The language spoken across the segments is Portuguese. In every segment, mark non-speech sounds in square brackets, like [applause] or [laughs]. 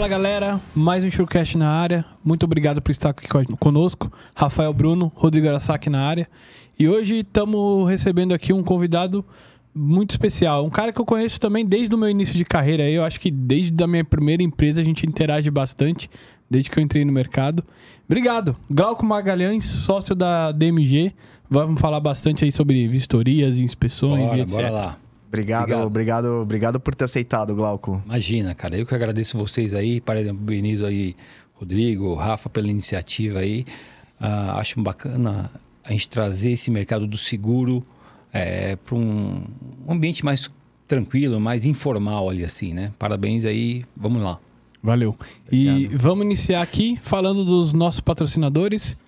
Fala galera, mais um Showcast na área. Muito obrigado por estar aqui conosco. Rafael Bruno, Rodrigo Arasaki na área. E hoje estamos recebendo aqui um convidado muito especial. Um cara que eu conheço também desde o meu início de carreira. Eu acho que desde a minha primeira empresa a gente interage bastante, desde que eu entrei no mercado. Obrigado. Glauco Magalhães, sócio da DMG. Vamos falar bastante aí sobre vistorias, inspeções bora, e etc. Bora lá. Obrigado, obrigado, obrigado, obrigado por ter aceitado, Glauco. Imagina, cara. Eu que agradeço vocês aí, parabenizo aí Rodrigo, Rafa pela iniciativa aí. Uh, acho bacana a gente trazer esse mercado do seguro é, para um ambiente mais tranquilo, mais informal ali assim, né? Parabéns aí, vamos lá. Valeu. Obrigado. E vamos iniciar aqui falando dos nossos patrocinadores.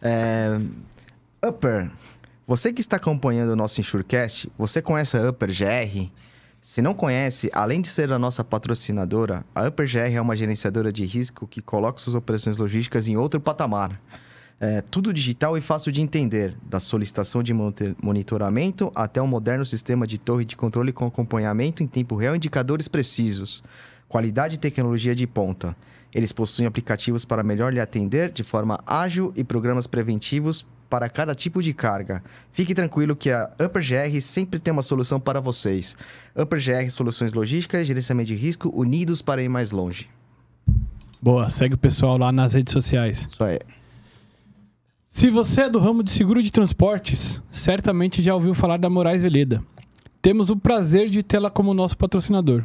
É... Upper, você que está acompanhando o nosso Insurecast, você conhece a Upper GR? Se não conhece, além de ser a nossa patrocinadora, a Upper GR é uma gerenciadora de risco que coloca suas operações logísticas em outro patamar. É, tudo digital e fácil de entender, da solicitação de monitoramento até um moderno sistema de torre de controle com acompanhamento em tempo real e indicadores precisos. Qualidade e tecnologia de ponta. Eles possuem aplicativos para melhor lhe atender de forma ágil e programas preventivos para cada tipo de carga. Fique tranquilo que a UpperGR sempre tem uma solução para vocês. UpperGR Soluções Logísticas, Gerenciamento de Risco, unidos para ir mais longe. Boa, segue o pessoal lá nas redes sociais. Isso aí. Se você é do ramo de seguro de transportes, certamente já ouviu falar da Moraes Veleda. Temos o prazer de tê-la como nosso patrocinador.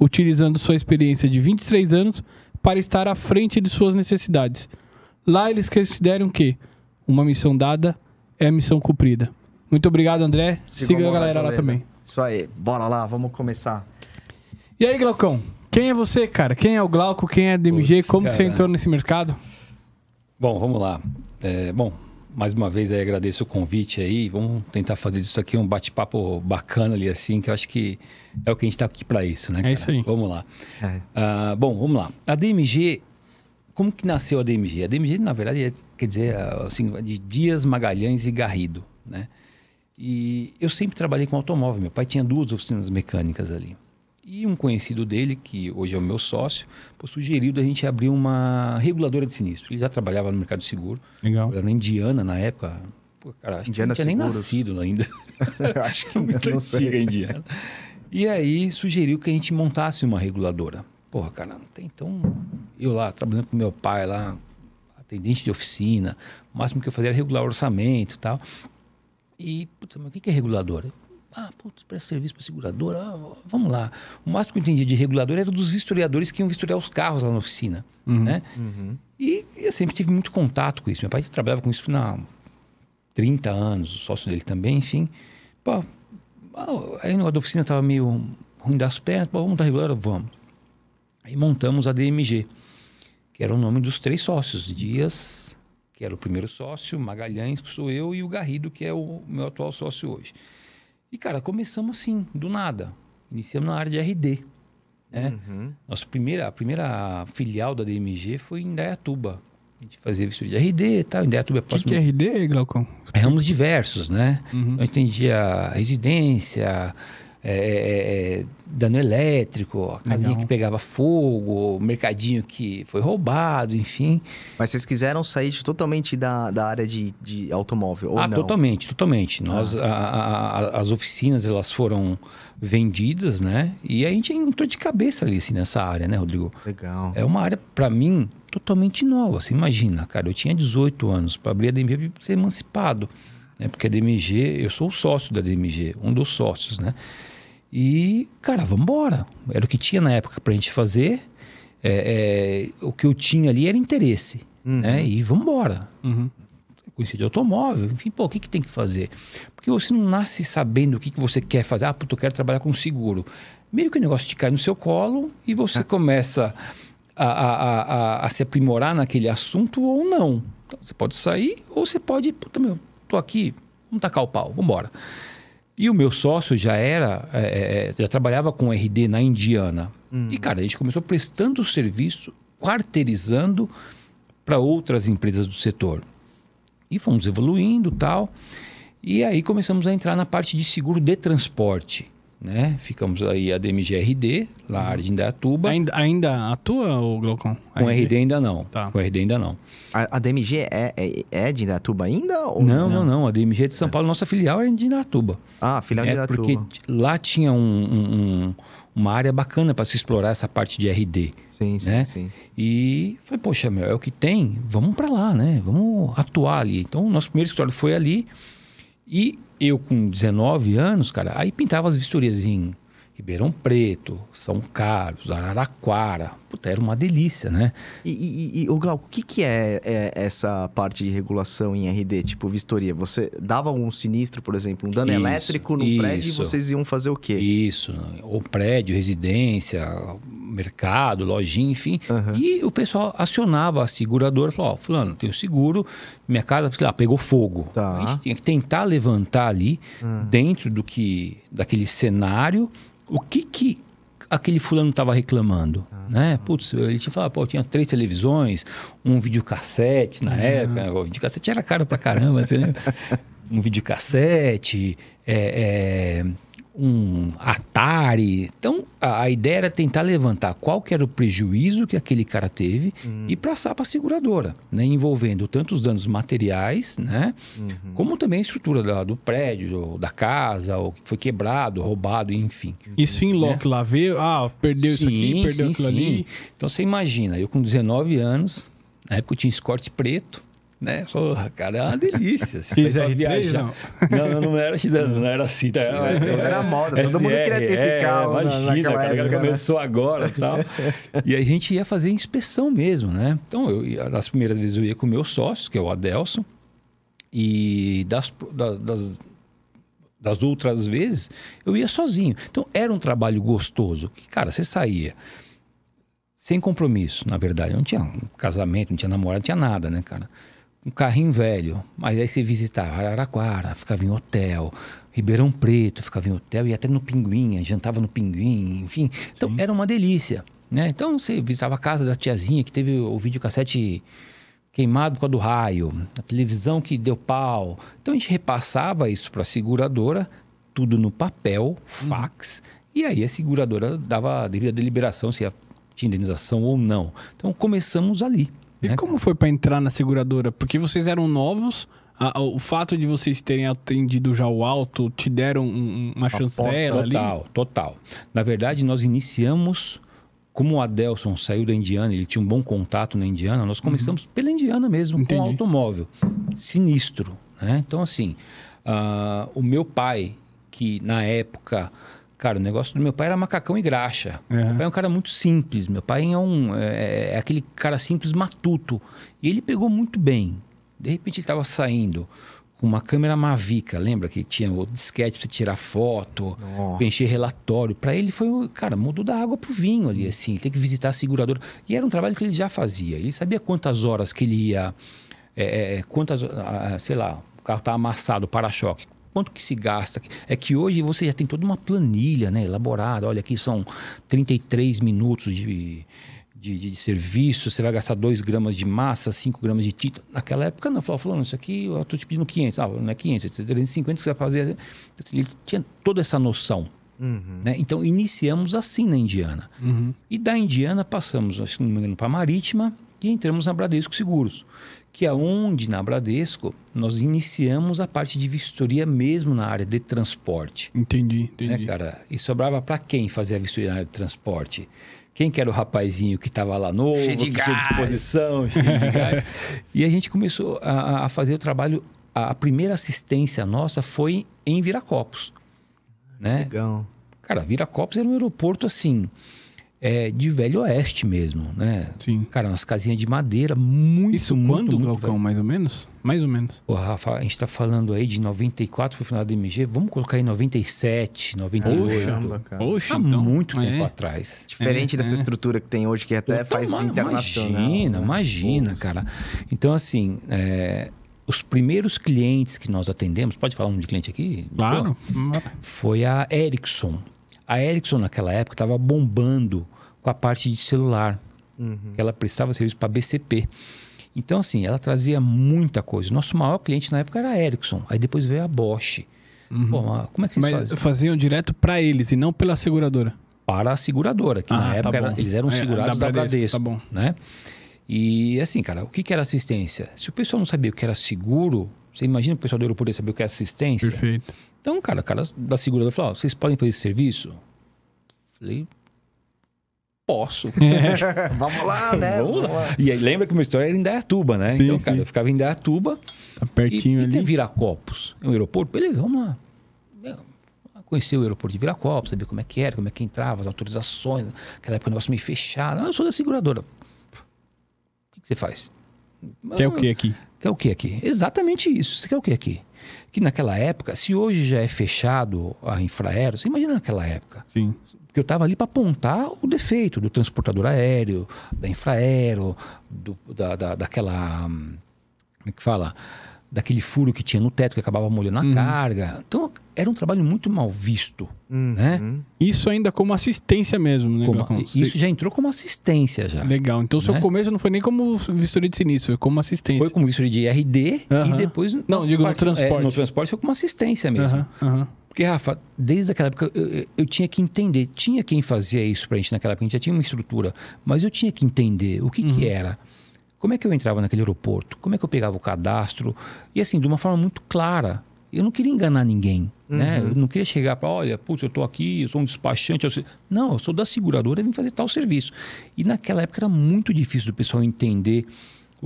utilizando sua experiência de 23 anos para estar à frente de suas necessidades. Lá eles consideram que uma missão dada é a missão cumprida. Muito obrigado, André. Siga, Siga a galera lá também. Isso aí, bora lá, vamos começar. E aí, Glaucão? Quem é você, cara? Quem é o Glauco? Quem é a DMG? Puts, Como cara. você entrou nesse mercado? Bom, vamos lá. É, bom, mais uma vez aí agradeço o convite aí. Vamos tentar fazer isso aqui um bate-papo bacana ali assim, que eu acho que é o que a gente está aqui para isso, né? Cara? É isso aí. Vamos lá. É. Uh, bom, vamos lá. A DMG como que nasceu a DMG? A DMG, na verdade, é, quer dizer, assim, de Dias, Magalhães e Garrido, né? E eu sempre trabalhei com automóvel. Meu pai tinha duas oficinas mecânicas ali. E um conhecido dele, que hoje é o meu sócio, sugeriu da gente abrir uma reguladora de sinistro. Ele já trabalhava no mercado seguro. Legal. Era na Indiana na época. Pô, cara, acho Indiana que não tinha nem nascido ainda. [laughs] acho que muito não antiga sei. Indiana. E aí sugeriu que a gente montasse uma reguladora. Porra, cara, não tem. Então, eu lá, trabalhando com meu pai lá, atendente de oficina, o máximo que eu fazia era regular orçamento e tal. E, putz, mas o que é reguladora? Ah, putz, presta serviço para seguradora, ah, vamos lá. O máximo que eu entendia de regulador era dos vistoriadores que iam vistoriar os carros lá na oficina, uhum. né? Uhum. E eu sempre tive muito contato com isso. Meu pai trabalhava com isso há 30 anos, o sócio dele também, enfim. Pô, aí o negócio da oficina estava meio ruim das pernas, pô, vamos dar reguladora? Vamos. Aí montamos a DMG, que era o nome dos três sócios. Dias, que era o primeiro sócio, Magalhães, que sou eu, e o Garrido, que é o meu atual sócio hoje. E, cara, começamos assim, do nada. Iniciamos na área de RD. Né? Uhum. Nossa primeira, a primeira filial da DMG foi em Dayatuba. A gente fazia vistoria de RD e tal. Em Dayatuba é próximo... O que, que é RD, Glaucon? Ramos diversos, né? Uhum. Então, a gente atendia residência, é, é, é, dano elétrico, a casinha Legal. que pegava fogo, o mercadinho que foi roubado, enfim. Mas vocês quiseram sair totalmente da, da área de, de automóvel, ou ah, não? totalmente, totalmente. Ah. Nós, a, a, as oficinas, elas foram vendidas, né? E a gente entrou de cabeça ali, assim, nessa área, né, Rodrigo? Legal. É uma área, para mim, totalmente nova. Você imagina, cara, eu tinha 18 anos para abrir a DMG para ser emancipado. Né? Porque a DMG, eu sou o sócio da DMG, um dos sócios, né? E, cara, vamos embora. Era o que tinha na época pra gente fazer. É, é, o que eu tinha ali era interesse. Uhum. Né? E vamos embora. Uhum. Conheci de automóvel, enfim, pô, o que, que tem que fazer? Porque você não nasce sabendo o que, que você quer fazer. Ah, puto, eu quero trabalhar com seguro. Meio que o negócio te cai no seu colo e você ah. começa a, a, a, a se aprimorar naquele assunto ou não. Então, você pode sair ou você pode, puta meu, tô aqui, vamos tacar o pau, vamos embora. E o meu sócio já era, é, já trabalhava com RD na Indiana. Hum. E, cara, a gente começou prestando serviço, quarteirizando para outras empresas do setor. E fomos evoluindo tal. E aí começamos a entrar na parte de seguro de transporte né? Ficamos aí a DMGRD, lá área de Indaiatuba. Ainda, ainda atua, o Glaucon? Com RD ainda não. Tá. Com RD ainda não. A, a DMG é, é, é, de Indaiatuba ainda? Ou não, não, não, A DMG é de São Paulo. Nossa filial é de Indaiatuba. Ah, filial de é Indaiatuba. Porque lá tinha um, um, uma área bacana para se explorar essa parte de RD. Sim, sim, né? sim. E foi, poxa, meu, é o que tem, vamos para lá, né? Vamos atuar ali. Então, o nosso primeiro escritório foi ali. E eu com 19 anos, cara, aí pintava as vistorias em Ribeirão Preto, São Carlos, Araraquara. Puta, era uma delícia, né? E, e, e o Glauco, o que, que é, é, essa parte de regulação em RD, tipo vistoria? Você dava um sinistro, por exemplo, um dano isso, elétrico no isso. prédio e vocês iam fazer o quê? Isso, ou prédio, residência, mercado, lojinha, enfim. Uhum. E o pessoal acionava a seguradora, falou, ó, oh, fulano, tem o seguro, minha casa, sei lá, pegou fogo. Tá. A gente tinha que tentar levantar ali, uhum. dentro do que, daquele cenário, o que que aquele fulano estava reclamando, ah, né? Putz, ele tinha falado, pô, tinha três televisões, um videocassete na uhum. época, o videocassete era caro pra caramba, você lembra? [laughs] um videocassete, é, é, um Atari. Então, a, a, ideia era tentar levantar qual que era o prejuízo que aquele cara teve uhum. e passar para a seguradora, né? envolvendo tanto os danos materiais, né? Uhum. como também a estrutura da, do prédio, da casa, o que foi quebrado, roubado, enfim. Isso em loco, né? lá ver, ah, perdeu sim, isso aqui, perdeu sim, aquilo sim. ali. Então, você imagina, eu com 19 anos, na época eu tinha escorte preto, né? Porra, cara, é uma delícia. XR3, não? não? Não, não era XR, não era assim. Tá? Não era moda, todo mundo queria ter esse é, carro Imagina, cara, época, né? começou agora e tal. E aí a gente ia fazer inspeção mesmo, né? Então, eu, nas primeiras vezes eu ia com o meu sócio, que é o Adelson, e das, das, das outras vezes eu ia sozinho. Então, era um trabalho gostoso. Que, cara, você saía sem compromisso, na verdade. Não tinha um casamento, não tinha namorado, não tinha nada, né, cara? Um carrinho velho, mas aí você visitava Araraquara, ficava em hotel, Ribeirão Preto, ficava em hotel, e até no Pinguim, jantava no Pinguim, enfim. Então Sim. era uma delícia, né? Então você visitava a casa da tiazinha que teve o videocassete queimado por causa do raio, a televisão que deu pau. Então a gente repassava isso para a seguradora, tudo no papel, fax, hum. e aí a seguradora dava a devida deliberação se tinha indenização ou não. Então começamos ali. E né? como foi para entrar na seguradora? Porque vocês eram novos, a, a, o fato de vocês terem atendido já o alto te deram um, uma chancela ali? Total, total. Na verdade, nós iniciamos, como o Adelson saiu da Indiana, ele tinha um bom contato na Indiana, nós começamos uhum. pela Indiana mesmo, Entendi. com automóvel. Sinistro, né? Então, assim, uh, o meu pai, que na época Cara, o negócio do meu pai era macacão e graxa. Uhum. Meu pai é um cara muito simples. Meu pai é, um, é, é, aquele cara simples matuto. E ele pegou muito bem. De repente ele estava saindo com uma câmera Mavica, lembra que tinha o disquete para tirar foto, oh. encher relatório. Para ele foi, cara, mudou da água pro vinho ali, assim. Tem que visitar a seguradora. E era um trabalho que ele já fazia. Ele sabia quantas horas que ele ia, é, é quantas, sei lá, o carro tá amassado, para-choque quanto que se gasta. É que hoje você já tem toda uma planilha né, elaborada. Olha, aqui são 33 minutos de, de, de serviço, você vai gastar 2 gramas de massa, 5 gramas de tinta. Naquela época não, falou, falando, isso aqui eu estou te pedindo 500. Ah, não é 500, é 350 que você vai fazer. Ele tinha toda essa noção. Uhum. Né? Então, iniciamos assim na Indiana. Uhum. E da Indiana passamos, acho que não me engano, para a Marítima e entramos na Bradesco Seguros que é onde na Bradesco nós iniciamos a parte de vistoria mesmo na área de transporte. Entendi, entendi. Né, cara? E sobrava para quem fazer a vistoria na área de transporte? Quem que era o rapazinho que estava lá novo, cheio de que tinha disposição, [laughs] cheio de gás. e a gente começou a, a, fazer o trabalho. A primeira assistência nossa foi em Viracopos. Né? Legal. Cara, Viracopos era um aeroporto assim. É, de velho oeste mesmo, né? Sim. Cara, umas casinhas de madeira, muito, Isso muito, quando, muito Glaucão, velho. mais ou menos? Mais ou menos. Pô, Rafa, a gente tá falando aí de 94, foi o final do MG, vamos colocar aí 97, 98. Caramba, cara. Poxa, Há então. muito tempo é. atrás. Diferente É, dessa é. estrutura que tem hoje, que até Puta, faz internacional. Imagina, né? imagina, cara. Então, assim, é, os primeiros clientes que nós atendemos, pode falar um de cliente aqui? Claro. Foi a Ericsson. A Ericsson, naquela época, estava bombando com a parte de celular. Uhum. Ela prestava serviço para BCP. Então, assim, ela trazia muita coisa. Nosso maior cliente na época era a Ericsson. Aí depois veio a Bosch. Pô, mas como é que vocês Mas fazem? faziam direto pra eles e não pela seguradora. Para a seguradora, que Ah, na tá época era- bom. eles eram É, segurados da da Bradesco, Bradesco. tá bom. Né? E assim, cara, o que, que era assistência? Se o pessoal não sabia o que era seguro, você imagina o pessoal do aeroporto saber o que é assistência? Perfeito. Então, cara, o cara da seguradora falou: ó, vocês podem fazer esse serviço? Falei, posso. [laughs] Vamos lá, né? Vamos lá. E aí, lembra que uma história era em Dayatuba, né? Sim, então, cara, sim. eu ficava em Dayatuba. Tá E, pertinho e ali. é Viracopos? É um aeroporto? Beleza, vamos lá. É, Conhecer o aeroporto de Viracopos, saber como é que era, como é que entrava, as autorizações. Naquela época o negócio meio fechado. Ah, eu sou da seguradora. O que, que você faz? Quer o que aqui? Quer o que aqui? Exatamente isso. Você quer o que aqui? Que naquela época, se hoje já é fechado a infraero, você imagina naquela época. Sim. Porque eu estava ali para apontar o defeito do transportador aéreo, da infraero, do, da, da, daquela. Como é que fala? Daquele furo que tinha no teto que acabava molhando a Uhum. carga. Então era um trabalho muito mal visto. Uhum. Né? Isso ainda como assistência mesmo, né, Como- isso já entrou como assistência já. Legal. Então o seu Né? começo não foi nem como vistoria de sinistro, foi como assistência. Foi como vistoria de IRD Aham. e depois. Não, digo no transporte. é, no transporte foi como assistência mesmo. Aham. Porque, Rafa, desde aquela época eu, eu- eu tinha que entender. Tinha quem fazia isso pra gente naquela época, a gente já tinha uma estrutura. Mas eu tinha que entender o que, Uhum. que era. Como é que eu entrava naquele aeroporto? Como é que eu pegava o cadastro? E assim, de uma forma muito clara. Eu não queria enganar ninguém. Né? Uhum. Eu não queria chegar para, olha, putz, eu tô aqui, eu sou um despachante. eu sou-" Não, eu sou da seguradora e vim fazer tal serviço. E naquela época era muito difícil do pessoal entender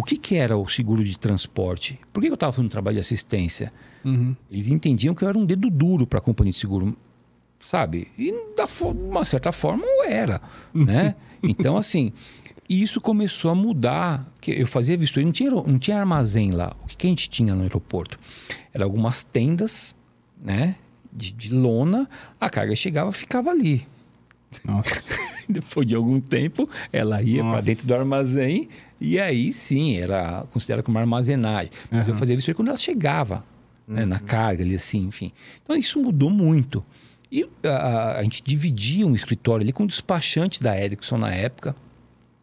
o que, que era o seguro de transporte. Por que que eu estava fazendo trabalho de assistência? Uhum. Eles entendiam que eu era um dedo duro para a companhia de seguro, sabe? E da de uma certa forma eu era, né? Então, assim, isso começou a mudar. Que eu fazia vistoria, não tinha, não tinha armazém lá. O que, que a gente tinha no aeroporto? Era algumas tendas, né? De, de lona, a carga chegava ficava ali. Nossa. [laughs] Depois de algum tempo, ela ia para dentro do armazém e aí sim, era considerada como armazenagem. Mas eu Aham. fazia isso quando ela chegava né, na carga ali assim, enfim. Então isso mudou muito. E a, a gente dividia um escritório ali com o despachante da Ericsson na época.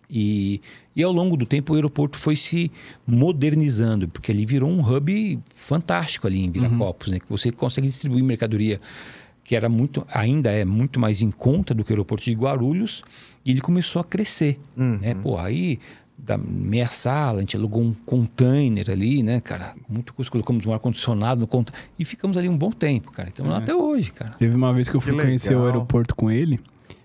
E, e ao longo do tempo o aeroporto foi se modernizando, porque ali virou um hub fantástico ali em Viracopos, né? Que você consegue distribuir mercadoria que era muito, ainda é muito mais em conta do que o aeroporto de Guarulhos, e ele começou a crescer. Uhum. Né? Pô, aí da meia sala, a gente alugou um container ali, né, cara? Muito custo, colocamos um ar-condicionado no container. E ficamos ali um bom tempo, cara. Então, É. até hoje, cara. Teve uma vez que eu Que fui conhecer o aeroporto com ele.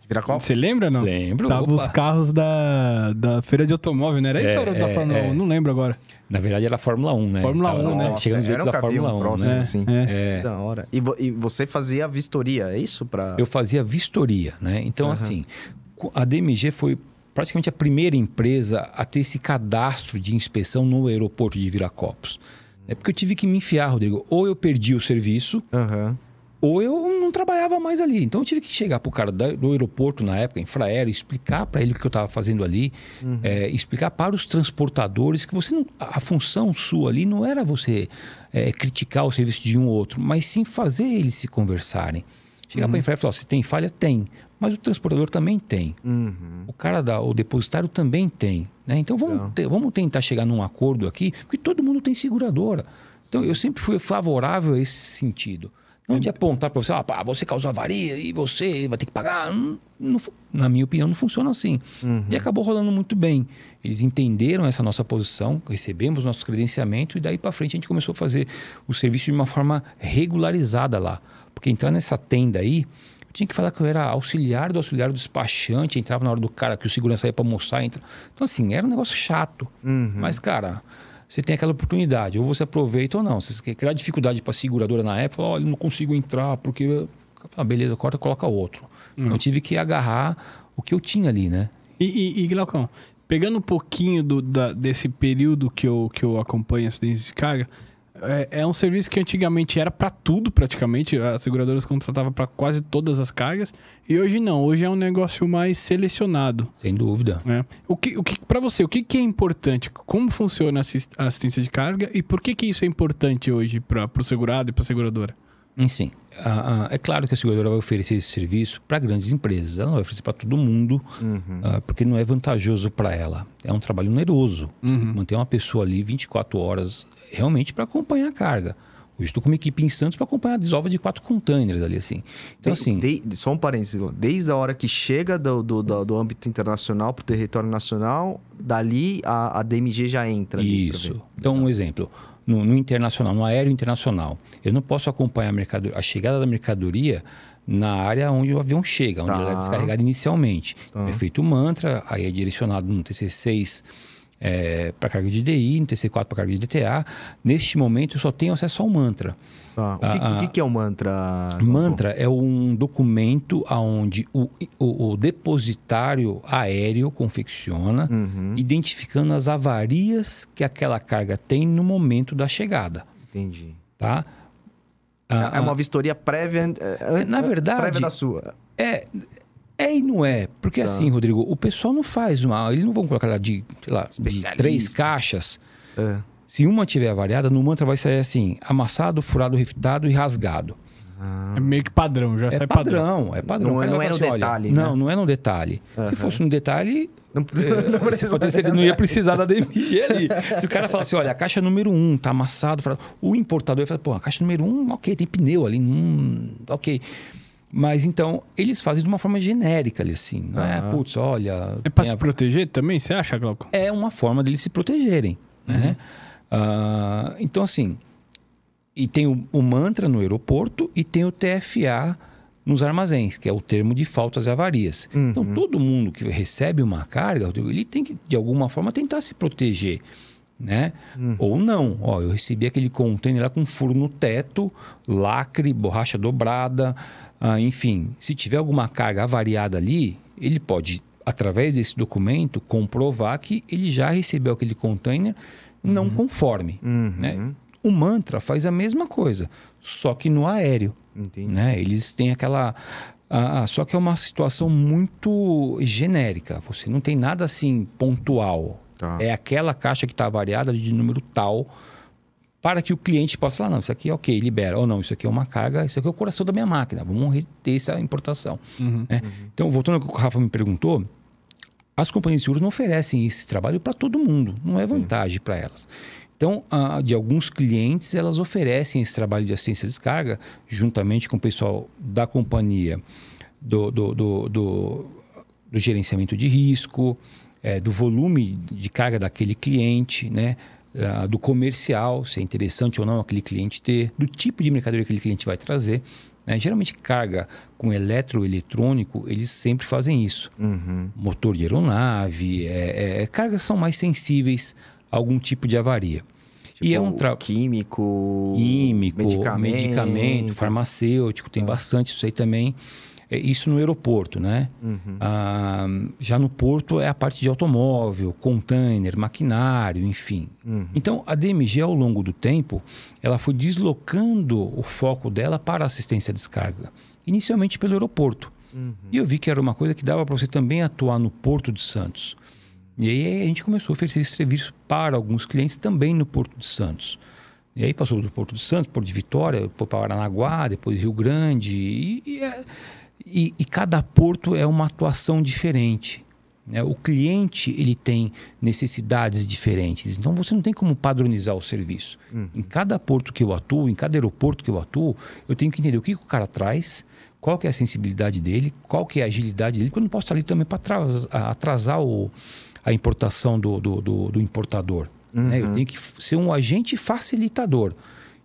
Viracopos? Você lembra não? Lembro. Tava opa. os carros da, da feira de automóvel, não era isso É, ou era da é, Fórmula é. 1? Não lembro agora. Na verdade, era a Fórmula 1, né? Fórmula Tava- 1, né? Dentro da era o Fórmula caminho 1, próximo, né? É, assim. é. É. Da hora. E, vo- e você fazia a vistoria, é isso? Pra... Eu fazia vistoria, né? Então, Aham. assim, a DMG foi praticamente a primeira empresa a ter esse cadastro de inspeção no aeroporto de Viracopos. É porque eu tive que me enfiar, Rodrigo. Ou eu perdi o serviço, Aham. ou eu não trabalhava mais ali. Então eu tive que chegar pro cara do aeroporto na época, infraero, explicar para ele o que eu estava fazendo ali, é, explicar para os transportadores que você não, a função sua ali não era você é, criticar o serviço de um ou outro, mas sim fazer eles se conversarem. Chegar para a infraero e falar: se tem falha, tem. Mas o transportador também tem. Uhum. O cara da, o depositário também tem. Né? Então vamos, Legal. ter- vamos tentar chegar num acordo aqui, porque todo mundo tem seguradora. Então eu sempre fui favorável a esse sentido. Não de apontar para você, ah, pá, você causou avaria e você vai ter que pagar. Não- não na minha opinião, não funciona assim. E acabou rolando muito bem. Eles entenderam essa nossa posição, recebemos nosso credenciamento e daí para frente a gente começou a fazer o serviço de uma forma regularizada lá. Porque entrar nessa tenda aí, tinha que falar que eu era auxiliar do auxiliar do despachante, entrava na hora do cara que o segurança ia para almoçar. Entra... Então, assim, era um negócio chato. Uhum. Mas, cara, você tem aquela oportunidade, ou você aproveita ou não. Se você quer criar dificuldade para a seguradora na época, olha, não consigo entrar, porque. Ah, beleza, corta, coloca outro. Hum. Eu tive que agarrar o que eu tinha ali, né? E, e, e Glaucão, pegando um pouquinho do, da- desse período que eu, que eu acompanho acidentes de carga, é, é um serviço que antigamente era para tudo, praticamente. As seguradoras contratavam para quase todas as cargas. E hoje não. Hoje é um negócio mais selecionado. Sem dúvida. né? O que, o que, para você, o que, que é importante? Como funciona a assis- a assistência de carga e por que, que isso é importante hoje para o segurado e para a seguradora? Sim, ah, ah, é claro que a seguradora vai oferecer esse serviço para grandes empresas. Ela não vai oferecer para todo mundo, ah, porque não é vantajoso para ela. É um trabalho oneroso. Uhum. Manter uma pessoa ali 24 horas realmente para acompanhar a carga. Hoje estou com uma equipe em Santos para acompanhar a desova de quatro containers ali, assim. Então, De- assim, de- só um parênteses, desde a hora que chega do, do, do, do âmbito internacional para o território nacional, dali a, a DMG já entra. Isso. Então, um exemplo. No, no internacional, no aéreo internacional, eu não posso acompanhar a, mercado- a chegada da mercadoria na área onde o avião chega, onde Tá. ela é descarregada inicialmente. É feito o mantra, aí é direcionado no TC6 para carga de DI, no TC4 para carga de DTA. Neste momento, eu só tenho acesso ao mantra. Tá. O, que, Ah, o que é o mantra? Mantra é um documento onde o, o- o depositário aéreo confecciona, Uhum, identificando as avarias que aquela carga tem no momento da chegada, entendi. tá? Ah, é uma vistoria prévia. é, Na é, verdade- Prévia da sua. É, é e não é. Porque Tá. assim, Rodrigo, o pessoal não faz uma. Eles não vão colocar lá de, sei lá, de três caixas. É. Se uma tiver avariada, no mantra vai sair assim: amassado, furado, refitado e rasgado. É meio que padrão, já É sai padrão. padrão, é padrão. Não é- não é no falar detalhe, Olha, né? Não, não é no detalhe. Aham. Se fosse no detalhe, Não, É, [laughs] não ele não ia precisar da DMG ali. Se o cara fala assim, olha, a caixa número 1 um, tá amassado, o importador fala, pô, a caixa número 1, um, ok, tem pneu ali, hum, ok. Mas então, eles fazem de uma forma genérica ali, assim. Não é, putz, olha. É tem se a- proteger também, você acha, Glauco? é uma forma deles se protegerem, né? Ah, então, assim, e tem o, o mantra no aeroporto e tem o TFA nos armazéns, que é o termo de faltas e avarias. Então, todo mundo que recebe uma carga, ele tem que, de alguma forma, tentar se proteger, né? Ou não. Ó, eu recebi aquele container lá com furo no teto, lacre, borracha dobrada, ah, enfim. Se tiver alguma carga avariada ali, ele pode, através desse documento, comprovar que ele já recebeu aquele container não conforme, Uhum. né? O mantra faz a mesma coisa, só que no aéreo Entendi. né? Eles têm aquela. ah, só que é uma situação muito genérica. Você não tem nada assim pontual. Tá. É aquela caixa que está variada de número tal para que o cliente possa falar, não, isso aqui é ok, libera. Ou não, isso aqui é uma carga, isso aqui é o coração da minha máquina. Vamos reter essa importação. né? Então, voltando ao que o Rafa me perguntou, as companhias de seguros não oferecem esse trabalho para todo mundo. Não é vantagem para elas. Então, de alguns clientes, elas oferecem esse trabalho de assistência de descarga, juntamente com o pessoal da companhia, do, do, do, do- do gerenciamento de risco, eh, do volume de carga daquele cliente, né? Ah, do comercial, se é interessante ou não aquele cliente ter, do tipo de mercadoria que aquele cliente vai trazer. né? Geralmente, carga com eletroeletrônico, eles sempre fazem isso Uhum. motor de aeronave, é, é, cargas são mais sensíveis a algum tipo de avaria. e é um Tipo, tra... químico, químico, medicamento, medicamento, farmacêutico, tem bastante isso aí também. É, isso no aeroporto, né? Uhum. Ah, já no porto é a parte de automóvel, container, maquinário, enfim. Uhum. Então, a DMG, ao longo do tempo, ela foi deslocando o foco dela para a assistência à descarga. Inicialmente pelo aeroporto. Uhum. E eu vi que era uma coisa que dava para você também atuar no Porto de Santos. E aí a gente começou a oferecer esse serviço para alguns clientes também no Porto de Santos. E aí passou do Porto de Santos, Porto de Vitória, para Aranaguá, depois Rio Grande. E, e, é- e- e cada porto é uma atuação diferente. né? O cliente ele tem necessidades diferentes. Então você não tem como padronizar o serviço. Em cada porto que eu atuo, em cada aeroporto que eu atuo, eu tenho que entender o que, que o cara traz, qual que é a sensibilidade dele, qual que é a agilidade dele, porque eu não posso estar ali também para atrasar, atrasar o- a importação do, do, do- do importador. né? Eu tenho que ser um agente facilitador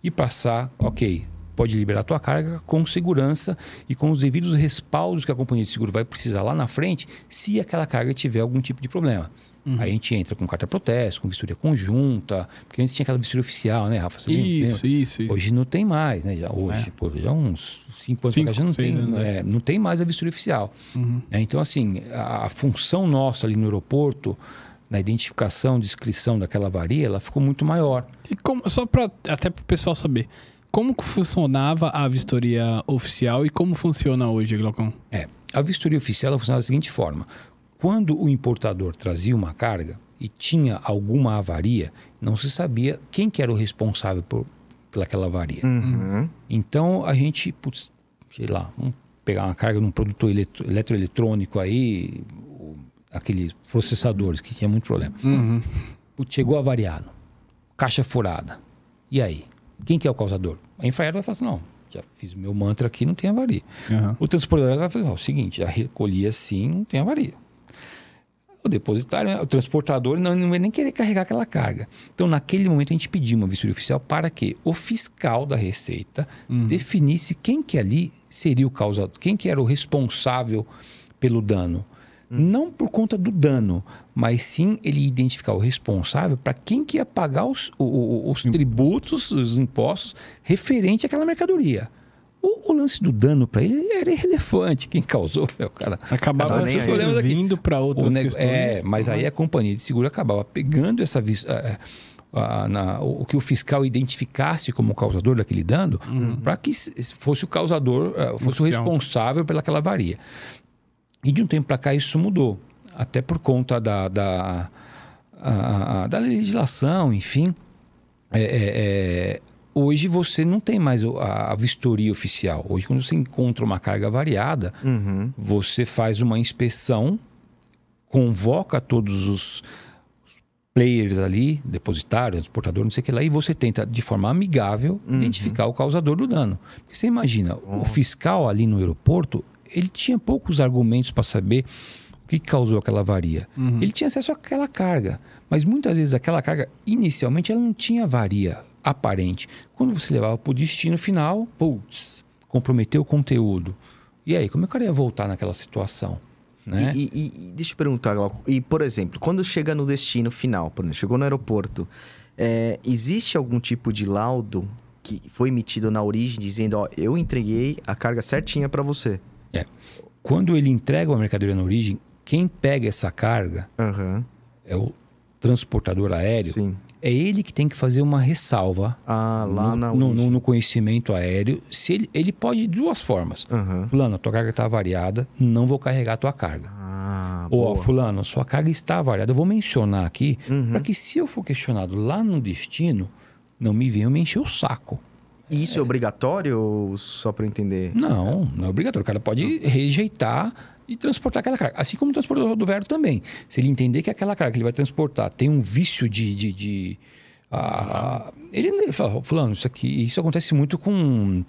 e passar, ok, pode liberar a tua carga com segurança e com os devidos respaldos que a companhia de seguro vai precisar lá na frente, se aquela carga tiver algum tipo de problema. Aí a gente entra com carta protesto, com vistoria conjunta, porque antes tinha aquela vistoria oficial, né, Rafa? Você Isso, isso, isso. Hoje não tem mais, né? Já, hoje, É. pô, já uns cinco anos Cinco, já não tem, anos, é, não tem mais a vistoria oficial. Uhum. É, então, assim, a, a função nossa ali no aeroporto, na identificação, descrição daquela avaria, ela ficou muito maior. E como, só para até para o pessoal saber, como que funcionava a vistoria oficial e como funciona hoje, Glaucon? É, a vistoria oficial ela funciona da seguinte forma: quando o importador trazia uma carga e tinha alguma avaria, não se sabia quem que era o responsável por pelaquela avaria. Uhum. Então a gente, putz, sei lá, vamos pegar uma carga num produtor eletro- eletroeletrônico aí, aqueles processadores que tinha muito problema. Uhum. Putz, chegou avariado, caixa furada. E aí? Quem que é o causador? A Infraero vai falar assim, não, já fiz meu mantra aqui, não tem avaria. Aham. O transportador vai fazer ó, o seguinte, já recolhi assim, não tem avaria. O depositário, o transportador não, não vai nem querer carregar aquela carga. Então, naquele momento, a gente pediu uma vistoria oficial para que o fiscal da Receita definisse quem que ali seria o causador, quem que era o responsável pelo dano. Não por conta do dano, mas sim ele identificar o responsável para quem que ia pagar os, os tributos, os impostos referente àquela mercadoria. O, o lance do dano para ele era irrelevante. Quem causou [laughs] é o cara. Acabava aqui. vindo para outras O nego- questões. É, mas aí a companhia de seguro acabava pegando essa na- o que o fiscal identificasse como causador daquele dano, para que se- fosse o causador, eh, fosse o responsável pelaquela avaria. E de um tempo para cá isso mudou, até por conta da, da, a- a- da legislação, enfim. É, é, é, hoje você não tem mais a, a vistoria oficial. Hoje, quando você encontra uma carga variada, Uhum. você faz uma inspeção, convoca todos os players ali, depositário, transportador, não sei o que lá, e você tenta, de forma amigável, identificar o causador do dano. Porque você imagina, o fiscal ali no aeroporto, ele tinha poucos argumentos para saber o que causou aquela avaria. Ele tinha acesso àquela carga, mas muitas vezes aquela carga, inicialmente, ela não tinha avaria aparente. Quando você levava para o destino final, putz, comprometeu o conteúdo. E aí, como é que cara ia voltar naquela situação? Né? E, e- e deixa eu perguntar. E, por exemplo, quando chega no destino final, por exemplo, chegou no aeroporto, é, existe algum tipo de laudo que foi emitido na origem dizendo, ó, eu entreguei a carga certinha para você? Quando ele entrega uma mercadoria na origem, quem pega essa carga Aham, é o transportador aéreo. sim. É ele que tem que fazer uma ressalva Ah, lá no, na no- no- conhecimento aéreo. Se ele, ele pode de duas formas. Aham. Fulano, a tua carga está variada, não vou carregar a tua carga. Ah, Ou, boa. fulano, sua carga está variada. Eu vou mencionar aqui Uhum. para que se eu for questionado lá no destino, não me venham me encher o saco. E Isso é obrigatório ou só para entender? Não, não é obrigatório. O cara pode rejeitar e transportar aquela carga. Assim como o transportador rodoviário também. Se ele entender que aquela carga que ele vai transportar tem um vício de. de, de ah, ele fala, fulano, isso aqui. Isso acontece muito com.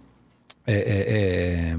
é, é, é,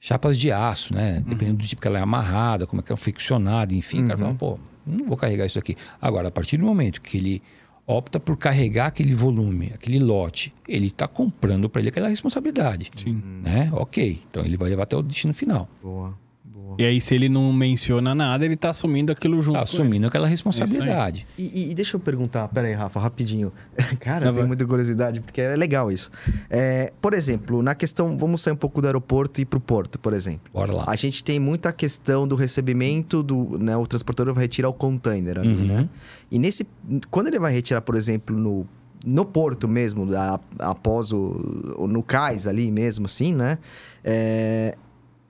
chapas de aço, né? Dependendo do tipo que ela é amarrada, como é que é ficcionada, enfim. O cara fala, pô, não vou carregar isso aqui. Agora, a partir do momento que ele opta por carregar aquele volume, aquele lote, ele está comprando para ele aquela responsabilidade. Sim. Né? Ok. Então ele vai levar até o destino final. Boa, boa. E aí, se ele não menciona nada, ele tá assumindo aquilo junto. Tá assumindo aquela responsabilidade. E, e- e deixa eu perguntar, pera aí, Rafa, rapidinho. [laughs] Cara, eu tenho muita curiosidade, porque é legal isso. É, por exemplo, na questão, vamos sair um pouco do aeroporto e ir pro porto, por exemplo. Bora lá. A gente tem muita questão do recebimento do, né, o transportador vai retirar o container ali, Uhum. né? E nesse, quando ele vai retirar, por exemplo, no, no porto mesmo, a- após o, o- no cais ali mesmo, assim, né? É,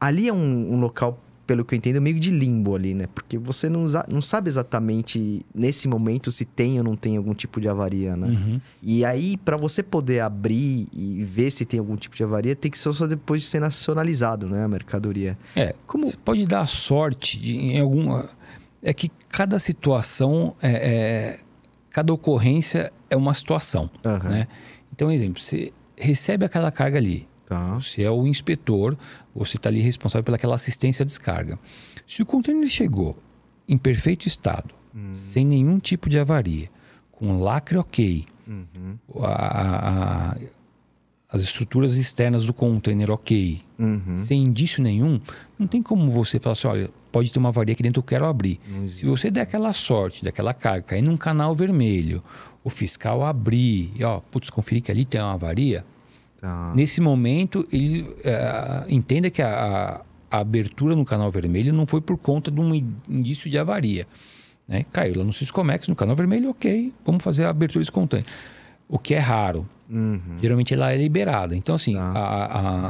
ali é um, um local, pelo que eu entendo, meio de limbo ali, né? Porque você não, não sabe exatamente nesse momento se tem ou não tem algum tipo de avaria, né? Uhum. E aí, para você poder abrir e ver se tem algum tipo de avaria, tem que ser só depois de ser nacionalizado, né? A mercadoria. É, Como- você pode dar sorte de, em alguma. É que cada situação, é, é- cada ocorrência é uma situação. Aham. Né? Então, exemplo, você recebe aquela carga ali. Tá. Você é o inspetor, você está ali responsável pelaquela assistência à descarga. Se o container chegou em perfeito estado, sem nenhum tipo de avaria, com lacre ok, Uhum. a, a- as estruturas externas do container ok, Uhum. sem indício nenhum, não tem como você falar assim, olha, pode ter uma avaria aqui dentro, eu quero abrir. Se você der aquela sorte, daquela carga, cair num canal vermelho, o fiscal abrir, e ó, putz, conferir que ali tem uma avaria, Tá. nesse momento ele eh, entenda que a, a- abertura no canal vermelho não foi por conta de um in- indício de avaria. Né? Caiu lá no Siscomex, no canal vermelho, ok, vamos fazer a abertura espontânea. O que é raro. Uhum. Geralmente ela é liberada. Então, assim, Tá. a,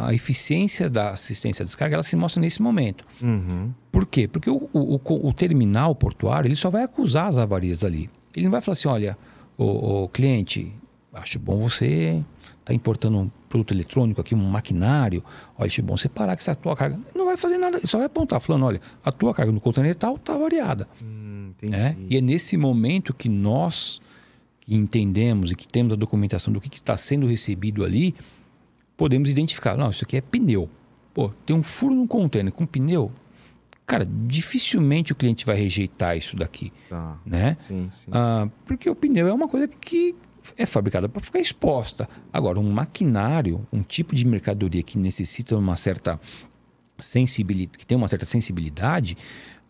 a- a eficiência da assistência à descarga ela se mostra nesse momento. Uhum. Por quê? Porque o, o- o- o terminal portuário ele só vai acusar as avarias ali. Ele não vai falar assim: olha, o, cliente, acho bom você estar importando um produto eletrônico aqui, um maquinário. Olha, acho bom você parar com essa tua carga. Não vai fazer nada, só vai apontar, falando: olha, a tua carga no container tal está variada. Hum, né? E é nesse momento que nós que entendemos e que temos a documentação do que, que está sendo recebido ali, podemos identificar. Não, isso aqui é pneu. Pô, tem um furo no container com pneu. Cara, dificilmente o cliente vai rejeitar isso daqui, Tá. né? Sim, sim. Ah, porque o pneu é uma coisa que é fabricada para ficar exposta. Agora, um maquinário, um tipo de mercadoria que necessita uma certa sensibilidade, que tem uma certa sensibilidade,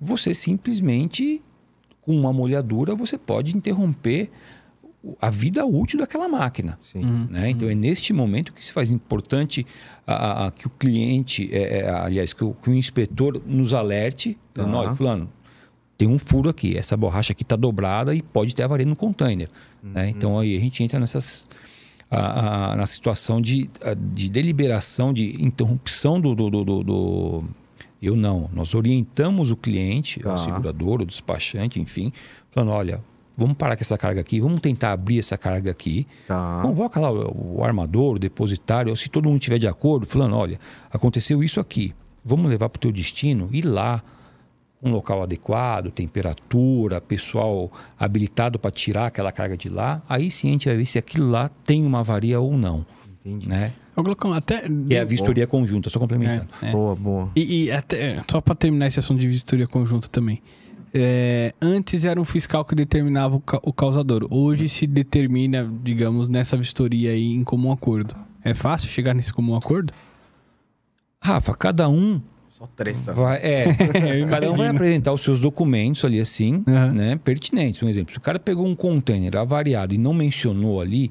você simplesmente com uma molhadura você pode interromper a vida útil daquela máquina. Sim. Uhum. Né? Então é neste momento que se faz importante a- a- a- que o cliente, é, é, aliás, que o, que o inspetor nos alerte, Tá. olha, fulano, tem um furo aqui, essa borracha aqui está dobrada e pode ter avaria no container. né? Então aí a gente entra nessas a- a- na situação de, a- de deliberação, de interrupção do, do, do- do- eu não, nós orientamos o cliente, Tá. o segurador, o despachante, enfim, falando, olha, vamos parar com essa carga aqui, vamos tentar abrir essa carga aqui, Tá. Convoca lá o, o armador, o depositário, se todo mundo estiver de acordo, falando, olha, aconteceu isso aqui, vamos levar para o teu destino, ir lá, um local adequado, temperatura, pessoal habilitado para tirar aquela carga de lá, aí sim a gente vai ver se aquilo lá tem uma avaria ou não, Entendi. né? Ô, Glaucão, até. É a vistoria conjunta, só complementando. É, é. Boa, boa. E, e até, só para terminar esse assunto de vistoria conjunta também. É, antes era um fiscal que determinava o, ca- o causador. Hoje se determina, digamos, nessa vistoria aí em comum acordo. É fácil chegar nesse comum acordo? Rafa, cada um Só treta. vai, é, [laughs] cada um vai apresentar os seus documentos ali assim, Aham. né, pertinentes. Um exemplo, se o cara pegou um container avariado e não mencionou ali,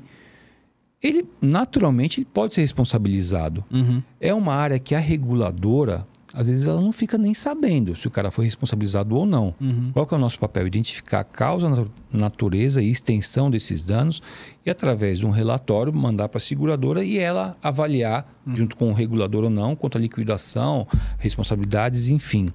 ele naturalmente ele pode ser responsabilizado. Uhum. É uma área que a reguladora, às vezes, ela não fica nem sabendo se o cara foi responsabilizado ou não. Uhum. Qual que é o nosso papel? Identificar a causa, nat- natureza e extensão desses danos e, através de um relatório, mandar para a seguradora e ela avaliar, junto com o regulador ou não, quanto à liquidação, responsabilidades, enfim.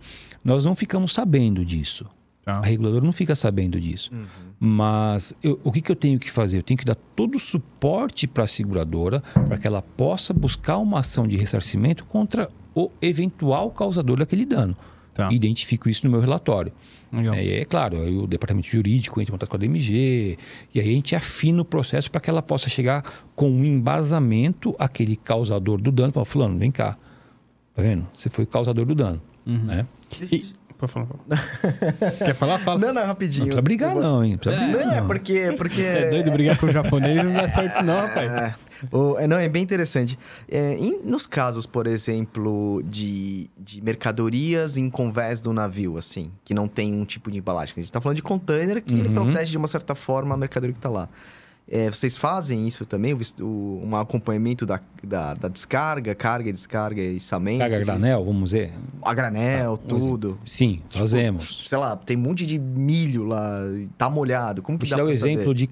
Nós não ficamos sabendo disso. Tá. A reguladora não fica sabendo disso. Uhum. Mas eu- o que, que eu tenho que fazer? Eu tenho que dar todo o suporte para a seguradora para que ela possa buscar uma ação de ressarcimento contra o eventual causador daquele dano. Tá. Identifico isso no meu relatório. Legal. É, E aí, é claro, aí o departamento jurídico entra em contato com a DMG, e aí a gente afina o processo para que ela possa chegar com um embasamento àquele causador do dano. Fala, fulano, vem cá. Tá vendo? Você foi o causador do dano. Uhum. Né? E- Pode falar. fala. [laughs] Quer falar? Fala. Não, não, Não rapidinho. precisa brigar, desculpa. não, hein? Não precisa brigar, Não, é não. porque. porque... Você é doido brigar com o japonês não dá certo não, rapaz. É, o- é, não, é bem interessante. É, em- nos casos, por exemplo, de, de mercadorias em convés do navio, assim, que não tem um tipo de embalagem. A gente tá falando de container que ele Uhum. protege de uma certa forma a mercadoria que tá lá. É, vocês fazem isso também? O, o- um acompanhamento da, da, da descarga, carga, descarga, içamento? Carga granel, vamos dizer? A granel, Ah, tudo. Sim, Tipo, fazemos. Sei lá, tem um monte de milho lá, tá molhado. Como que Vou te dá dar o exemplo saber? de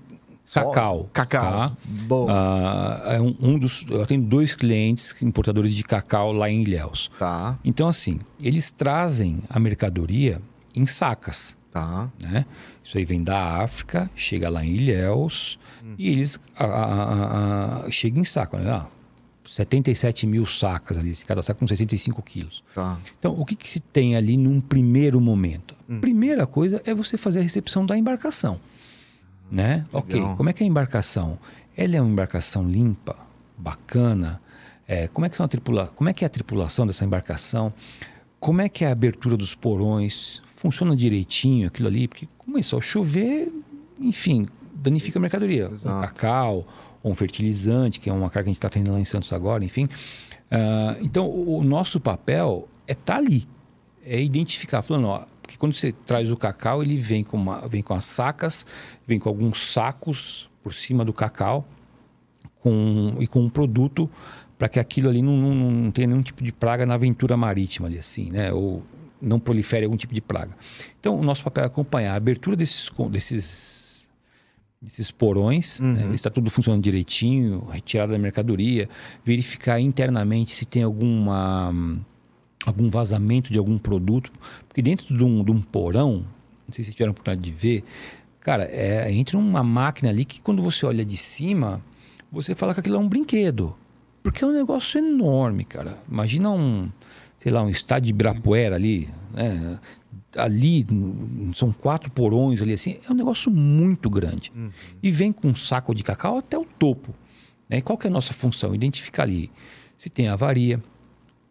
cacau. Cacau. tá? Boa. Ah, é um, um dos, eu tenho dois clientes importadores de cacau lá em Ilhéus. Tá, Então, assim, eles trazem a mercadoria em sacas. tá. né? Isso aí vem da África, chega lá em Ilhéus e eles a, a, a, a- chega em saco. Né? Ah, 77 mil sacas ali, cada saco com 65 quilos. Tá. Então, o que, que se tem ali num primeiro momento? Hum. Primeira coisa é você fazer a recepção da embarcação. Né? Ok, como é que é a embarcação? Ela é uma embarcação limpa, bacana. É, como, é que são a tripula... como é que é a tripulação dessa embarcação? Como é que é a abertura dos porões? Funciona direitinho aquilo ali? Porque começou a chover, enfim, danifica a mercadoria. Um Exato. cacau ou um fertilizante, que é uma carga que a gente está tendo lá em Santos agora, enfim. Uh, então, o, o, nosso papel é estar tá ali, é identificar, falando, ó, porque quando você traz o cacau, ele vem com, uma, vem com as sacas, vem com alguns sacos por cima do cacau com, e com um produto para que aquilo ali não, não, não, tenha nenhum tipo de praga na aventura marítima ali assim, né? Ou não prolifere algum tipo de praga. Então, o nosso papel é acompanhar a abertura desses, desses, desses porões, né? uhum. né? está tudo funcionando direitinho, retirada da mercadoria, verificar internamente se tem alguma algum vazamento de algum produto, porque dentro de um, de um porão, não sei se tiveram a oportunidade de ver, cara, é, entra uma máquina ali que quando você olha de cima, você fala que aquilo é um brinquedo. Porque é um negócio enorme, cara. Imagina um, sei lá, um estádio de Ibirapuera ali, né? Ali são quatro porões ali assim, é um negócio muito grande. Uhum. E vem com um saco de cacau até o topo. Né? E qual que é a nossa função? Identificar ali se tem avaria,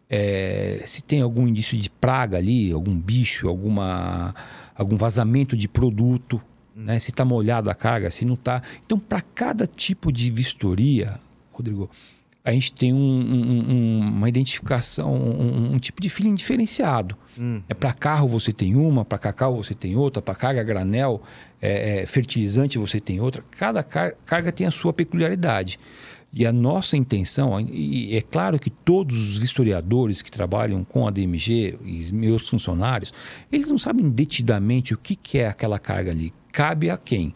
é, se tem algum indício de praga ali, algum bicho, alguma, algum vazamento de produto, né? se está molhado a carga, se não está. Então, para cada tipo de vistoria, Rodrigo, a gente tem um, um, uma identificação, um, um, tipo de feeling diferenciado. Hum. É para carro você tem uma, para cacau você tem outra, para carga granel, é, é, fertilizante você tem outra. Cada car carga tem a sua peculiaridade. E a nossa intenção, e é claro que todos os historiadores que trabalham com a DMG e meus funcionários, eles não sabem detidamente o que, que é aquela carga ali. Cabe a quem? O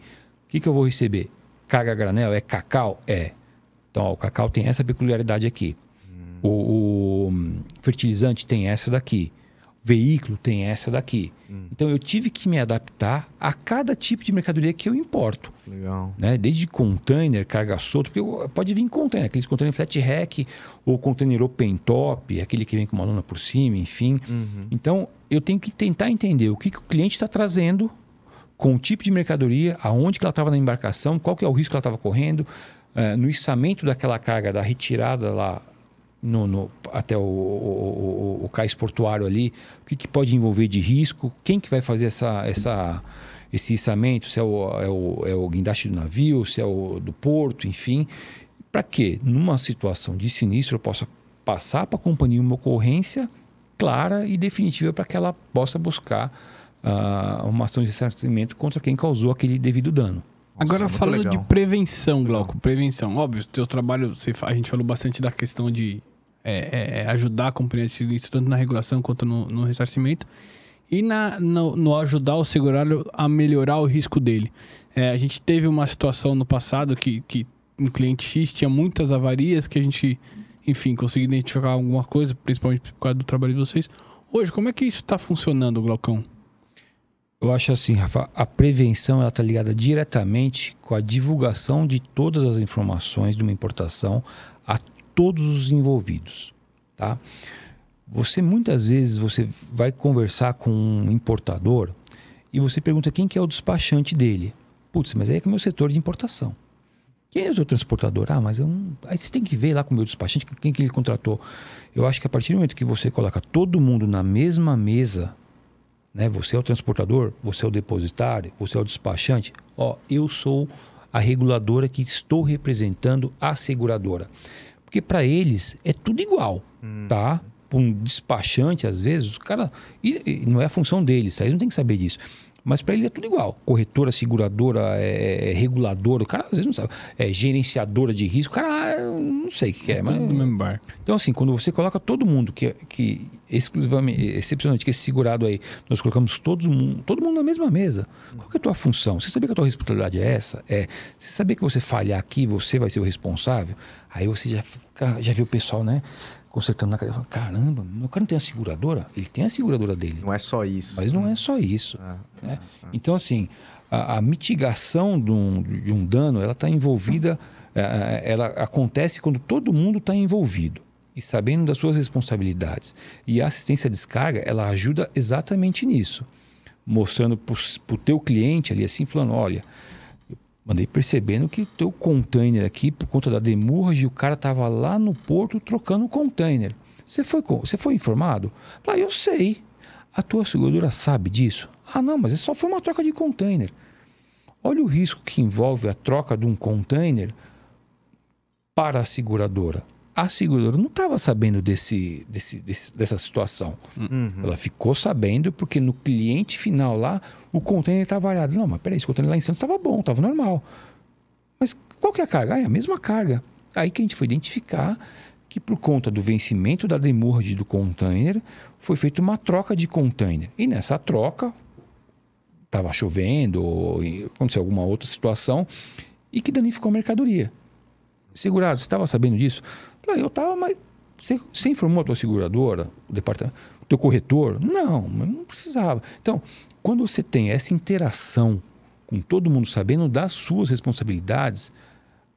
que, que eu vou receber? Carga granel? É cacau? É. Então, ó, o cacau tem essa peculiaridade aqui. Hum. O, o, fertilizante tem essa daqui veículo tem essa daqui. Hum. Então eu tive que me adaptar a cada tipo de mercadoria que eu importo. Legal. Né? Desde container, carga solta, porque pode vir container, aqueles container flat rack ou container open top, aquele que vem com uma lona por cima, enfim. Uhum. Então eu tenho que tentar entender o que, que o cliente está trazendo com o tipo de mercadoria, aonde que ela estava na embarcação, qual que é o risco que ela estava correndo, uh, no içamento daquela carga, da retirada lá no, no, até o, o, o, o, cais portuário ali, o que, que, pode envolver de risco, quem que vai fazer essa, essa, esse içamento, se é o, é, o, é o guindaste do navio, se é o do porto, enfim. Para que, numa situação de sinistro, eu possa passar para a companhia uma ocorrência clara e definitiva para que ela possa buscar uh, uma ação de ressarcimento contra quem causou aquele devido dano. Agora falando legal. de prevenção, Glauco, prevenção. Óbvio, o teu trabalho, você, a gente falou bastante da questão de é, é, é, ajudar a companhia de sinistro, tanto na regulação quanto no, no ressarcimento. E na, no, no, ajudar o segurário a melhorar o risco dele. É, a gente teve uma situação no passado que, que um cliente X tinha muitas avarias que a gente, enfim, conseguiu identificar alguma coisa, principalmente por causa do trabalho de vocês. Hoje, como é que isso está funcionando, Glaucão? Eu acho assim, Rafa, a prevenção está ligada diretamente com a divulgação de todas as informações de uma importação todos os envolvidos, tá? Você muitas vezes você vai conversar com um importador e você pergunta quem que é o despachante dele. Putz, mas aí é que é meu setor de importação. Quem é o seu transportador? Ah, mas é um... aí você tem que ver lá com o meu despachante quem que ele contratou. Eu acho que a partir do momento que você coloca todo mundo na mesma mesa né? Você é o transportador, você é o depositário, você é o despachante. Ó, eu sou a reguladora que estou representando a seguradora. Porque para eles é tudo igual, hum. tá? Para um despachante, às vezes, o cara. E, e não é a função deles, tá? Eles não tem que saber disso. Mas para eles é tudo igual. Corretora, seguradora, é, é, reguladora, o cara às vezes não sabe. É gerenciadora de risco, o cara ah, não sei o que, que é. é mas... no mesmo bar. Então, assim, quando você coloca todo mundo que, que exclusivamente, excepcionalmente, que esse segurado aí, nós colocamos todo mundo, todo mundo na mesma mesa. Qual é a tua função? Você sabia que a tua responsabilidade é essa? É. Você sabia que você falhar aqui, você vai ser o responsável? Aí você já, já vê o pessoal, né? Consertando na cadeira. Caramba, meu cara não tem a seguradora? Ele tem a seguradora dele. Não é só isso. Mas não é só isso. É, né? é, é. Então, assim, a, a, mitigação de um, de um dano, ela está envolvida, é, é, ela acontece quando todo mundo está envolvido e sabendo das suas responsabilidades. E a assistência à descarga, ela ajuda exatamente nisso. Mostrando para o teu cliente ali assim, falando, olha, Mandei percebendo que o teu container aqui, por conta da demurge, o cara estava lá no porto trocando o container. Você foi, você foi informado? Falei, eu sei. A tua seguradora sabe disso? Ah, não, mas é só foi uma troca de container. Olha o risco que envolve a troca de um container para a seguradora. A seguradora não estava sabendo desse, desse, desse- dessa situação. Uhum. Ela ficou sabendo porque no cliente final lá, o container estava variado. Não, mas peraí, esse container lá em Santos estava bom, estava normal. Mas qual que é a carga? Ah, é a mesma carga. Aí que a gente foi identificar que por conta do vencimento da demurrage do container, foi feita uma troca de container. E nessa troca, estava chovendo, ou aconteceu alguma outra situação, e que danificou a mercadoria. Segurado, você estava sabendo disso? Falei, eu estava, mas você, você informou a tua seguradora, o departamento, o teu corretor? Não, mas não precisava. Então, quando você tem essa interação com todo mundo sabendo das suas responsabilidades,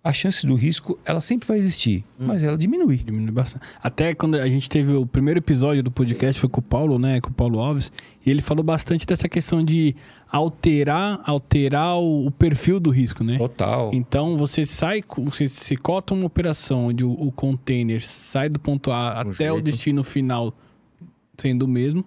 a chance do risco, ela sempre vai existir, mas ela diminui. Diminui bastante. Até quando a gente teve o primeiro episódio do podcast foi com o Paulo, né? Com o Paulo Alves. E ele falou bastante dessa questão de alterar, alterar o, o perfil do risco, né? Total. Então você sai, você se cota uma operação onde o, o container sai do ponto A Um até o jeito. destino final sendo o mesmo.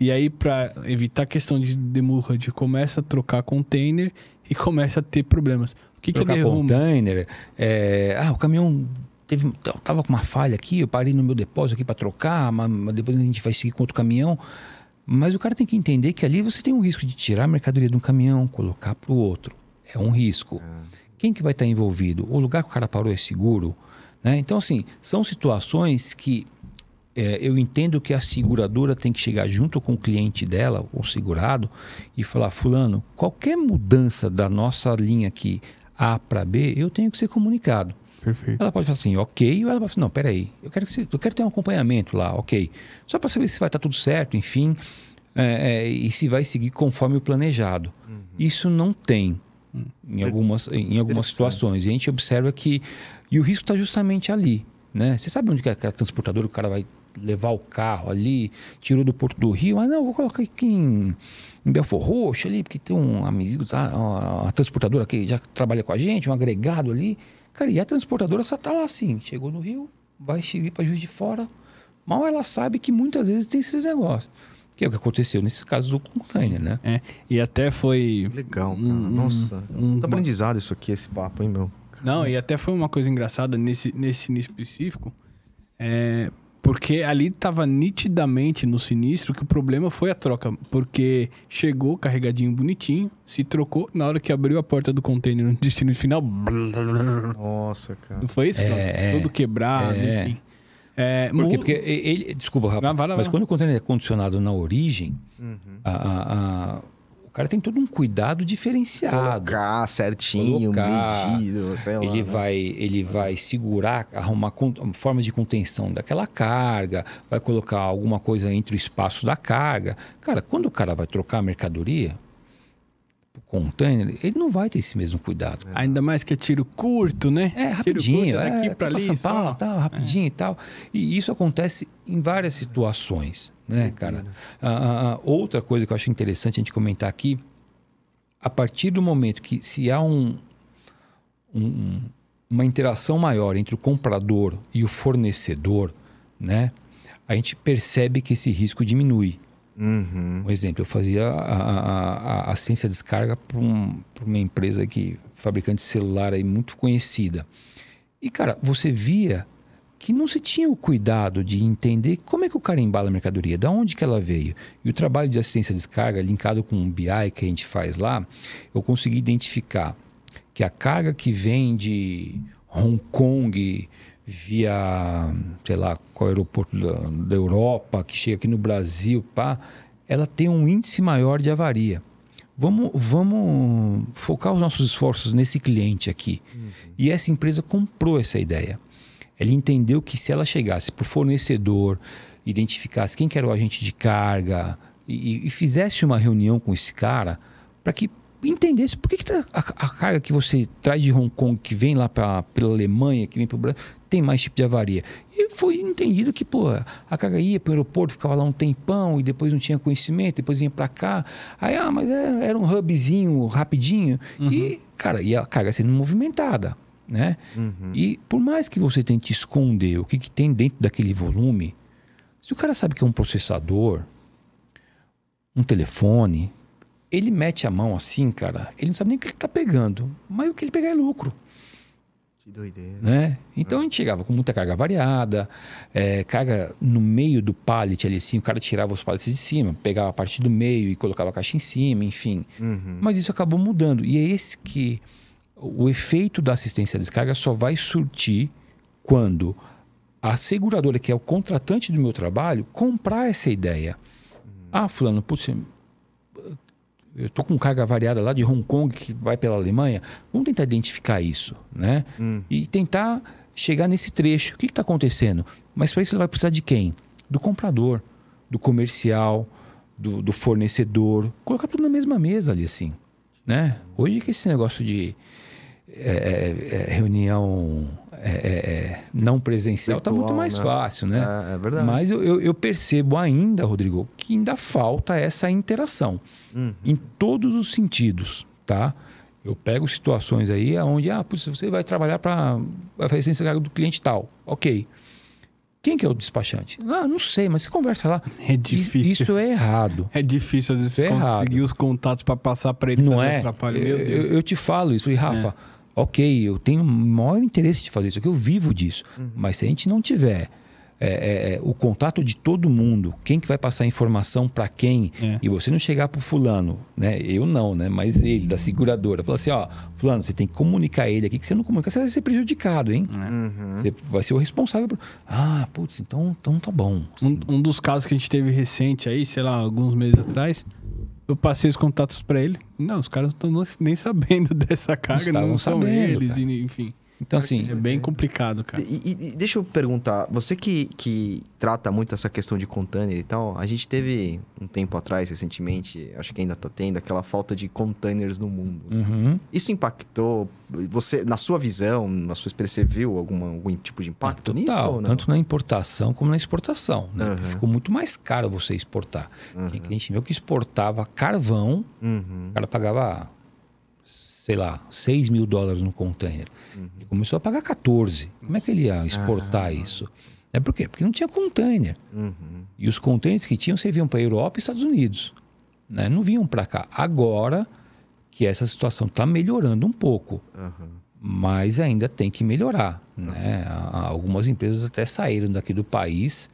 E aí, para evitar a questão de demurrage, começa a trocar container e começa a ter problemas. O que, que ele arruma? container. é, ah, o caminhão teve, tava com uma falha aqui, eu parei no meu depósito aqui para trocar, mas, depois a gente vai seguir com outro caminhão. Mas o cara tem que entender que ali você tem um risco de tirar a mercadoria de um caminhão, colocar para o outro. É um risco. Quem que vai estar envolvido? O lugar que o cara parou é seguro? Né? Então, assim, são situações que é, eu entendo que a seguradora tem que chegar junto com o cliente dela, o segurado, e falar: Fulano, qualquer mudança da nossa linha aqui A para B, eu tenho que ser comunicado. Perfeito. Ela pode falar assim, ok, ou ela pode falar, não, peraí, eu quero, que você, eu quero ter um acompanhamento lá, ok. Só para saber se vai estar tudo certo, enfim, é, é, e se vai seguir conforme o planejado. Isso não tem em algumas, em algumas situações. E a gente observa que. E o risco está justamente ali. Né? Você sabe onde que é aquela transportadora, o cara vai levar o carro ali, tirou do Porto do Rio, mas não, vou colocar aqui em, em Belfor Roxo ali, porque tem um amigo, tá, uma, uma transportadora que já trabalha com a gente, um agregado ali. Cara, e a transportadora só tá lá assim, chegou no Rio, vai seguir para Juiz de Fora. Mal ela sabe que muitas vezes tem esses negócios. Que é o que aconteceu nesse caso do container, né? É, e até foi. Legal, cara. um- Nossa. um- Muito uma- aprendizado isso aqui, esse papo, hein, meu? Não, e até foi uma coisa engraçada nesse, nesse sinistro específico. É, porque ali tava nitidamente no sinistro que o problema foi a troca. Porque chegou carregadinho bonitinho, se trocou, na hora que abriu a porta do container no destino final. Nossa, cara. Não foi isso? É, é. Tudo quebrado, É. enfim. É, Por Porque ele, desculpa, Rafa, Vai, vai lá, mas vai lá. quando o container é condicionado na origem, Uhum. a- a- a- cara tem todo um cuidado diferenciado. Colocar certinho, Colocar. medido, sei lá. Ele né? vai, ele vai segurar, arrumar con- forma de contenção daquela carga, vai colocar alguma coisa entre o espaço da carga. Cara, quando o cara vai trocar a mercadoria, o container, ele não vai ter esse mesmo cuidado. Ainda mais que é tiro curto, né? É, rapidinho, curto, daqui é, aqui ali. São só. Paulo, tal, rapidinho e tal. E isso acontece em várias situações, né, cara? Ah, ah, ah, outra coisa que eu acho interessante a gente comentar aqui, a partir do momento que se há um, um- uma interação maior entre o comprador e o fornecedor, né, a gente percebe que esse risco diminui. Uhum. Um exemplo, eu fazia a, a, a, ciência de descarga para um, uma empresa que fabricante de celular aí muito conhecida. E cara, você via que não se tinha o cuidado de entender como é que o cara embala a mercadoria, da onde que ela veio. E o trabalho de assistência de descarga, linkado com o BI que a gente faz lá, eu consegui identificar que a carga que vem de Hong Kong via, sei lá, qual aeroporto da, da Europa, que chega aqui no Brasil, pá, ela tem um índice maior de avaria. Vamos, vamos focar os nossos esforços nesse cliente aqui. E essa empresa comprou essa ideia. Ela entendeu que se ela chegasse para o fornecedor, identificasse quem que era o agente de carga e, e fizesse uma reunião com esse cara para que entendesse por que, que tá- a, a carga que você traz de Hong Kong, que vem lá pra, pela Alemanha, que vem para o Brasil, tem mais tipo de avaria. E foi entendido que, pô, a carga ia para o aeroporto, ficava lá um tempão e depois não tinha conhecimento, depois vinha para cá. Aí, ah, mas era, era um hubzinho rapidinho. E, cara, e a carga sendo movimentada, né? Uhum. E por mais que você tente esconder o que, que tem dentro daquele volume, se o cara sabe que é um processador, um telefone, ele mete a mão assim, cara, ele não sabe nem o que ele tá pegando, mas o que ele pegar é lucro. Que doideira. né? Então a gente chegava com muita carga variada, é, carga no meio do pallet ali assim, o cara tirava os pallets de cima, pegava a parte do meio e colocava a caixa em cima, enfim. Uhum. Mas isso acabou mudando. E é esse que o efeito da assistência à descarga só vai surtir quando a seguradora, que é o contratante do meu trabalho, comprar essa ideia. Ah, fulano, putz, eu tô com carga variada lá de Hong Kong que vai pela Alemanha. Vamos tentar identificar isso, né? Hum. E tentar chegar nesse trecho. O que está acontecendo? Mas para isso você vai precisar de quem? Do comprador, do comercial, do, do fornecedor. Colocar tudo na mesma mesa ali, assim. Né? Hoje que esse negócio de é, é, é, reunião é, é, é, não presencial está muito mais né? fácil, né? É, é verdade. Mas eu, eu, eu percebo ainda, Rodrigo, que ainda falta essa interação Uhum. em todos os sentidos, tá? Eu pego situações aí onde, ah, putz, você vai trabalhar para vai fazer esse cargo do cliente tal, ok. Quem que é o despachante? Ah, não sei, mas você conversa lá. É difícil. Isso é errado. É difícil, às vezes, É errado. conseguir os contatos pra passar pra ele Não é? Meu eu, Deus. eu te falo isso. E Rafa, ok, eu tenho o maior interesse de fazer isso aqui, eu vivo disso. Mas se a gente não tiver é, é, é, o contato de todo mundo, quem que vai passar a informação para quem, É. e você não chegar pro fulano, né? Eu não, né? Mas ele, da seguradora, fala assim, ó, fulano, você tem que comunicar ele aqui, que você não comunica, você vai ser prejudicado, hein? Uhum. Você vai ser o responsável por... Ah, putz, então, então tá bom. Um, um dos casos que a gente teve recente aí, sei lá, alguns meses atrás, eu passei os contatos pra ele. Não, os caras não estão nem sabendo [laughs] dessa carga, não, estavam são sabendo, eles, cara. enfim. Então, assim, É bem complicado, cara. E, e- e deixa eu perguntar, você que, que trata muito essa questão de container e tal, a gente teve um tempo atrás, recentemente, acho que ainda tá tendo, aquela falta de containers no mundo. uhum. Isso impactou você, na sua visão, na sua experiência, você viu alguma, algum tipo de impacto nisso Total, ou não? tanto na importação como na exportação. Né? Aham. Ficou muito mais caro você exportar. Uhum. Tem cliente meu que exportava carvão, Uhum. o cara pagava, sei lá, 6 mil dólares no container. Uhum. Ele começou a pagar 14. Como é que ele ia exportar Ah. isso? É por quê? Porque não tinha container. Uhum. E os containers que tinham serviam para a Europa e Estados Unidos. Né? Não vinham para cá. Agora que essa situação está melhorando um pouco, Uhum. mas ainda tem que melhorar. Né? A- Algumas empresas até saíram daqui do país,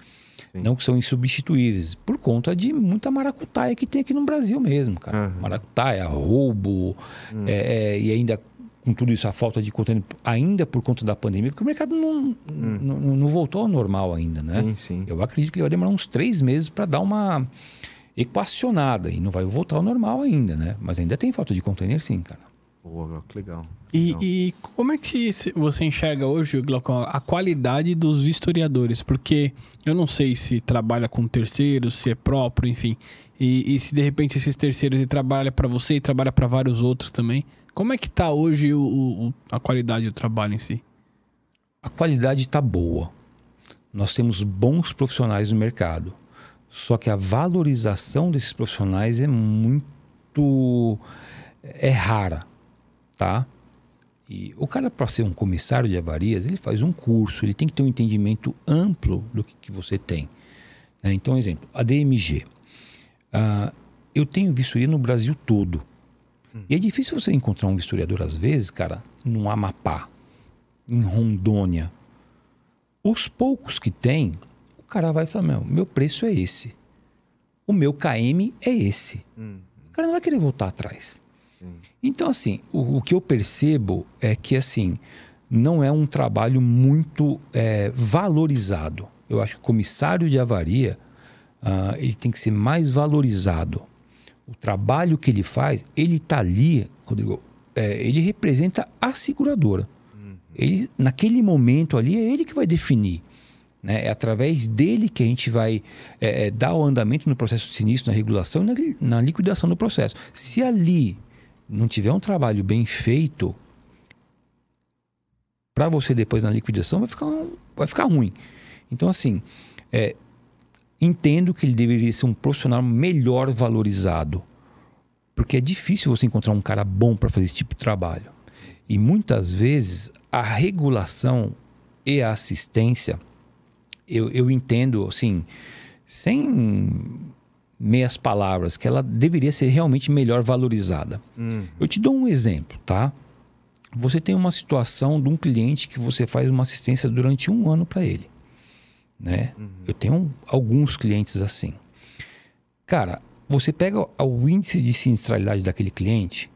Sim. não que são insubstituíveis, por conta de muita maracutaia que tem aqui no Brasil mesmo, cara. Uhum. Maracutaia, roubo, Hum. é, é, e ainda com tudo isso, a falta de container, ainda por conta da pandemia, porque o mercado não, não, não voltou ao normal ainda, né? Sim, sim. Eu acredito que ele vai demorar uns três meses para dar uma equacionada e não vai voltar ao normal ainda, né? Mas ainda tem falta de container, sim, cara. Pô, que legal. E, Legal. e como é que você enxerga hoje, Glaucon, a qualidade dos vistoriadores? Porque eu não sei se trabalha com terceiros, se é próprio, enfim. E, e se de repente esses terceiros ele trabalha para você e trabalha para vários outros também. Como é que tá hoje o- o- a qualidade do trabalho em si? A qualidade está boa. Nós temos bons profissionais no mercado. Só que a valorização desses profissionais é muito. é rara, tá? E o cara, para ser um comissário de avarias, ele faz um curso, ele tem que ter um entendimento amplo do que, que você tem. né? Então, exemplo, a DMG. Ah, eu tenho vistoria no Brasil todo. E é difícil você encontrar um vistoriador, às vezes, cara, no Amapá, em Rondônia. Os poucos que tem, o cara vai falar: meu, meu preço é esse. O meu KM é esse. Hum. O cara não vai querer voltar atrás. Sim. Então, assim, o, o que eu percebo é que, assim, não é um trabalho muito é, valorizado. Eu acho que o comissário de avaria, ah, ele tem que ser mais valorizado. O trabalho que ele faz, ele está ali, Rodrigo, é, ele representa a seguradora. Ele, naquele momento ali, é ele que vai definir. Né? É através dele que a gente vai é, é, dar o andamento no processo de sinistro, na regulação e na, na liquidação do processo. Se ali não tiver um trabalho bem feito, para você depois na liquidação vai ficar, um- vai ficar ruim. Então, assim, é, entendo que ele deveria ser um profissional melhor valorizado. Porque é difícil você encontrar um cara bom para fazer esse tipo de trabalho. E muitas vezes a regulação e a assistência, eu, eu entendo, assim, sem meias palavras, que ela deveria ser realmente melhor valorizada. Hum. Eu te dou um exemplo, tá? você tem uma situação de um cliente que você faz uma assistência durante um ano para ele. Né? Eu tenho alguns clientes assim. Cara, você pega o índice de sinistralidade daquele cliente,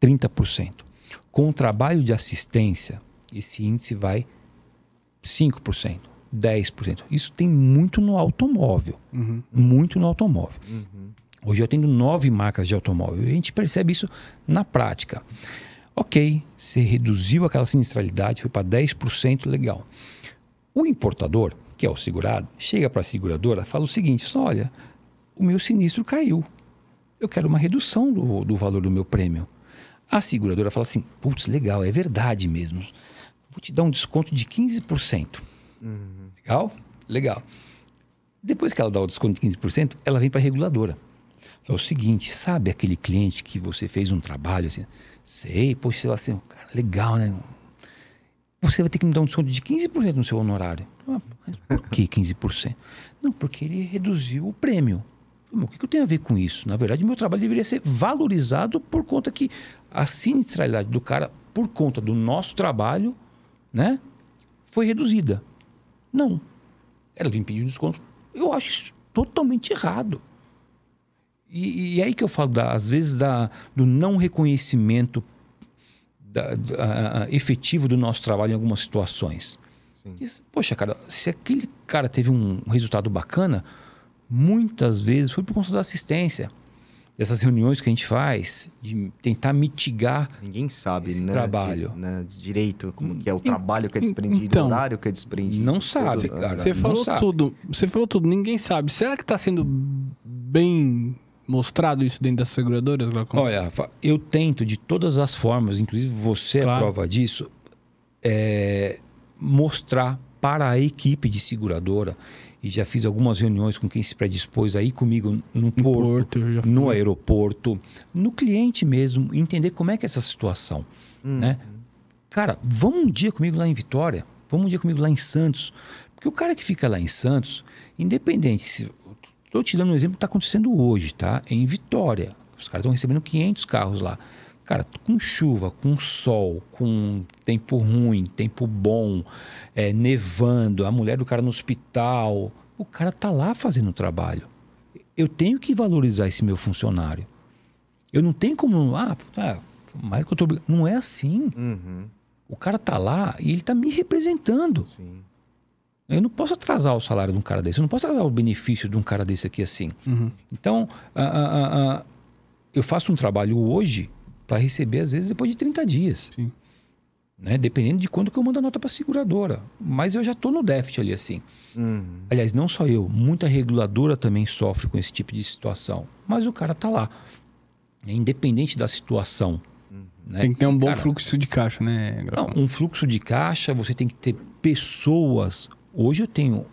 30%. Com o trabalho de assistência, esse índice vai 5%, 10%. Isso tem muito no automóvel. Uhum. Muito no automóvel. Hoje eu tenho nove marcas de automóvel. E a gente percebe isso na prática. Ok, você reduziu aquela sinistralidade, foi para 10%, legal. O importador, que é o segurado, chega para a seguradora fala o seguinte: só, olha, o meu sinistro caiu. Eu quero uma redução do, do valor do meu prêmio. A seguradora fala assim: putz, legal, é verdade mesmo. Vou te dar um desconto de 15%. Legal? Legal. Depois que ela dá o desconto de 15%, ela vem para a reguladora. É o seguinte, sabe aquele cliente que você fez um trabalho assim? Sei, poxa, assim, cara, legal, né? Você vai ter que me dar um desconto de 15% no seu honorário. Ah, mas por que 15%? Não, porque ele reduziu o prêmio. O que que eu tenho a ver com isso? Na verdade, meu trabalho deveria ser valorizado por conta que a sinistralidade do cara, por conta do nosso trabalho, né, foi reduzida. Não. Ela vem pedir desconto. Eu acho isso totalmente errado. E, e é aí que eu falo, da, às vezes, da, do não reconhecimento da- da- efetivo do nosso trabalho em algumas situações. Diz, Poxa, cara, se aquele cara teve um resultado bacana, muitas vezes foi por conta da assistência. Dessas reuniões que a gente faz, de tentar mitigar Ninguém sabe, Esse né? trabalho. de- né, direito, como que é o trabalho que é desprendido, então, o horário que é desprendido. não sabe, Tudo, cara. Você não falou sabe. tudo. Você falou tudo. Ninguém sabe. Será que está sendo bem mostrado isso dentro das seguradoras, Glaucon? Olha, Rafa, eu tento de todas as formas, inclusive você Claro. é prova disso, é, mostrar para a equipe de seguradora, e já fiz algumas reuniões com quem se predispôs aí comigo no No porto, Porto, no aeroporto, no cliente mesmo, entender como é que é essa situação, Hum. né? Cara, vamos um dia comigo lá em Vitória, vamos um dia comigo lá em Santos, porque o cara que fica lá em Santos, independente se Estou te dando um exemplo que está acontecendo hoje, tá? Em Vitória. Os caras estão recebendo 500 carros lá. Cara, com chuva, com sol, com tempo ruim, tempo bom, é, nevando, a mulher do cara no hospital. O cara tá lá fazendo o trabalho. Eu tenho que valorizar esse meu funcionário. Eu não tenho como. Ah, tá, mas que eu tô. Não é assim. Uhum, O cara tá lá e ele tá me representando. sim. Eu não posso atrasar o salário de um cara desse. Eu não posso atrasar o benefício de um cara desse aqui assim. Uhum. Então, a- a- a- a- eu faço um trabalho hoje para receber, às vezes, depois de 30 dias. Sim. Né? Dependendo de quando que eu mando a nota para a seguradora. Mas eu já estou no déficit ali assim. Uhum. Aliás, não só eu, muita reguladora também sofre com esse tipo de situação. Mas o cara tá lá. É independente da situação. né? Tem que ter um bom Cara, fluxo de caixa, né, não, um fluxo de caixa, você tem que ter pessoas. Hoje eu tenho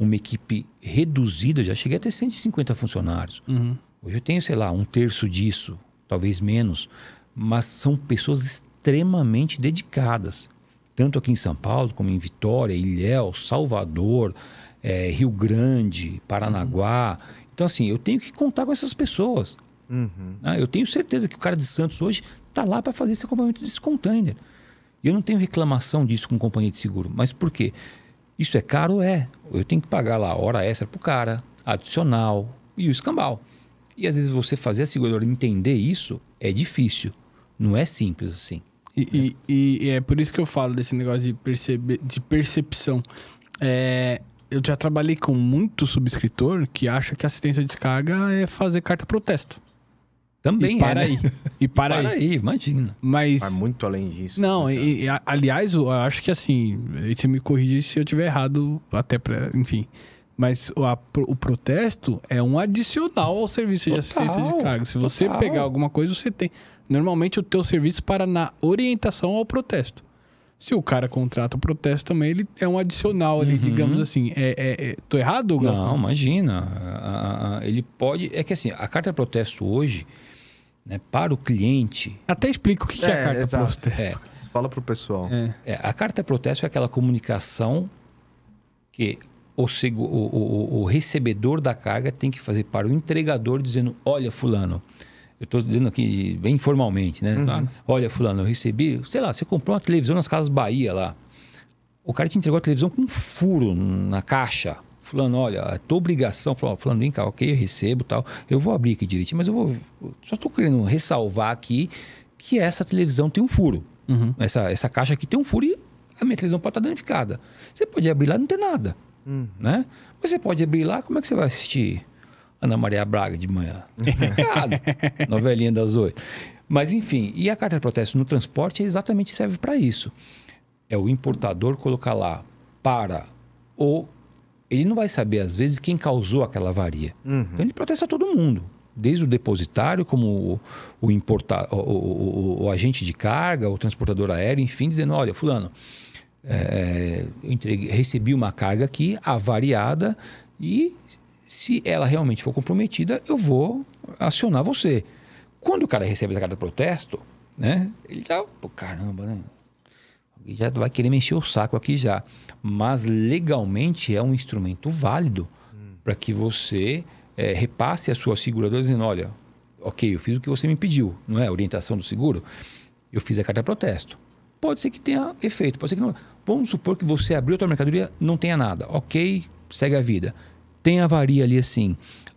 uma equipe reduzida, já cheguei a ter 150 funcionários. Uhum. Hoje eu tenho, sei lá, um terço disso, talvez menos, mas são pessoas extremamente dedicadas, tanto aqui em São Paulo, como em Vitória, Ilhéus, Salvador, eh, Rio Grande, Paranaguá. Então, assim, eu tenho que contar com essas pessoas. Uhum. né? Eu tenho certeza que o cara de Santos hoje está lá para fazer esse acompanhamento desse container. E eu não tenho reclamação disso com companhia de seguro. Mas por quê? Isso é caro? É. Eu tenho que pagar lá hora extra pro cara, adicional e o escambau. E às vezes você fazer a seguradora entender isso é difícil. Não é simples assim. E, e- e é por isso que eu falo desse negócio de, perceber, de percepção. É, eu já trabalhei com muito subscritor que acha que assistência de descarga é fazer carta protesto. Também e para é, né? aí. E para, [laughs] Para aí. aí, imagina. Mas. Vai muito além disso. Não, né, e, e, a- aliás, eu acho que assim, e você me corrige se eu tiver errado, até pra. Enfim. Mas o, a- o protesto é um adicional ao serviço de Total, assistência de carga. Se você total. pegar alguma coisa, você tem. Normalmente o teu serviço para na orientação ao protesto. Se o cara contrata o protesto também, ele é um adicional ali, Uhum. digamos assim. É, é, é- tô errado, Glauco? Não, imagina. A- a- a- ele pode. É que assim, a carta de protesto hoje, né, para o cliente, Até explica o que, que é, a É, carta exato. protesto. Você Fala pro pessoal. É. É, a carta protesto é aquela comunicação que o, o- o- o- o recebedor da carga tem que fazer para o entregador dizendo, olha fulano, Eu estou dizendo aqui bem informalmente, né? Uhum. Olha, fulano, eu recebi, sei lá, você comprou uma televisão nas Casas Bahia lá. O cara te entregou a televisão com um furo na caixa. Fulano, olha, a tua obrigação, fulano, vem cá, ok, eu recebo tal. Eu vou abrir aqui direitinho, mas eu vou. Só estou querendo ressalvar aqui que essa televisão tem um furo. Uhum. Essa, essa caixa aqui tem um furo e a minha televisão pode estar danificada. Você pode abrir lá e não ter nada. Né? Mas você pode abrir lá, como é que você vai assistir Ana Maria Braga de manhã? [laughs] Nada. Novelinha das oito. Mas enfim, e a carta de protesto no transporte exatamente serve para isso. É o importador colocar lá para o. Ele não vai saber, às vezes, quem causou aquela avaria. Então ele protesta todo mundo. Desde o depositário, como o, o, importa, o, o- o- agente de carga, o transportador aéreo, enfim, dizendo: olha, Fulano, é, recebi uma carga aqui avariada e se ela realmente for comprometida, eu vou acionar você. Quando o cara recebe essa carta de protesto, né? Ele já, pô, caramba, né? Já vai querer mexer o saco aqui já. Mas legalmente é um instrumento válido para que você eh, repasse a sua seguradora dizendo, olha, ok, eu fiz o que você me pediu, não é? Orientação do seguro. Eu fiz a carta de protesto. Pode ser que tenha efeito, pode ser que não. Vamos supor que você abriu a tua mercadoria, não tenha nada. Ok, segue a vida. Tem avaria ali assim.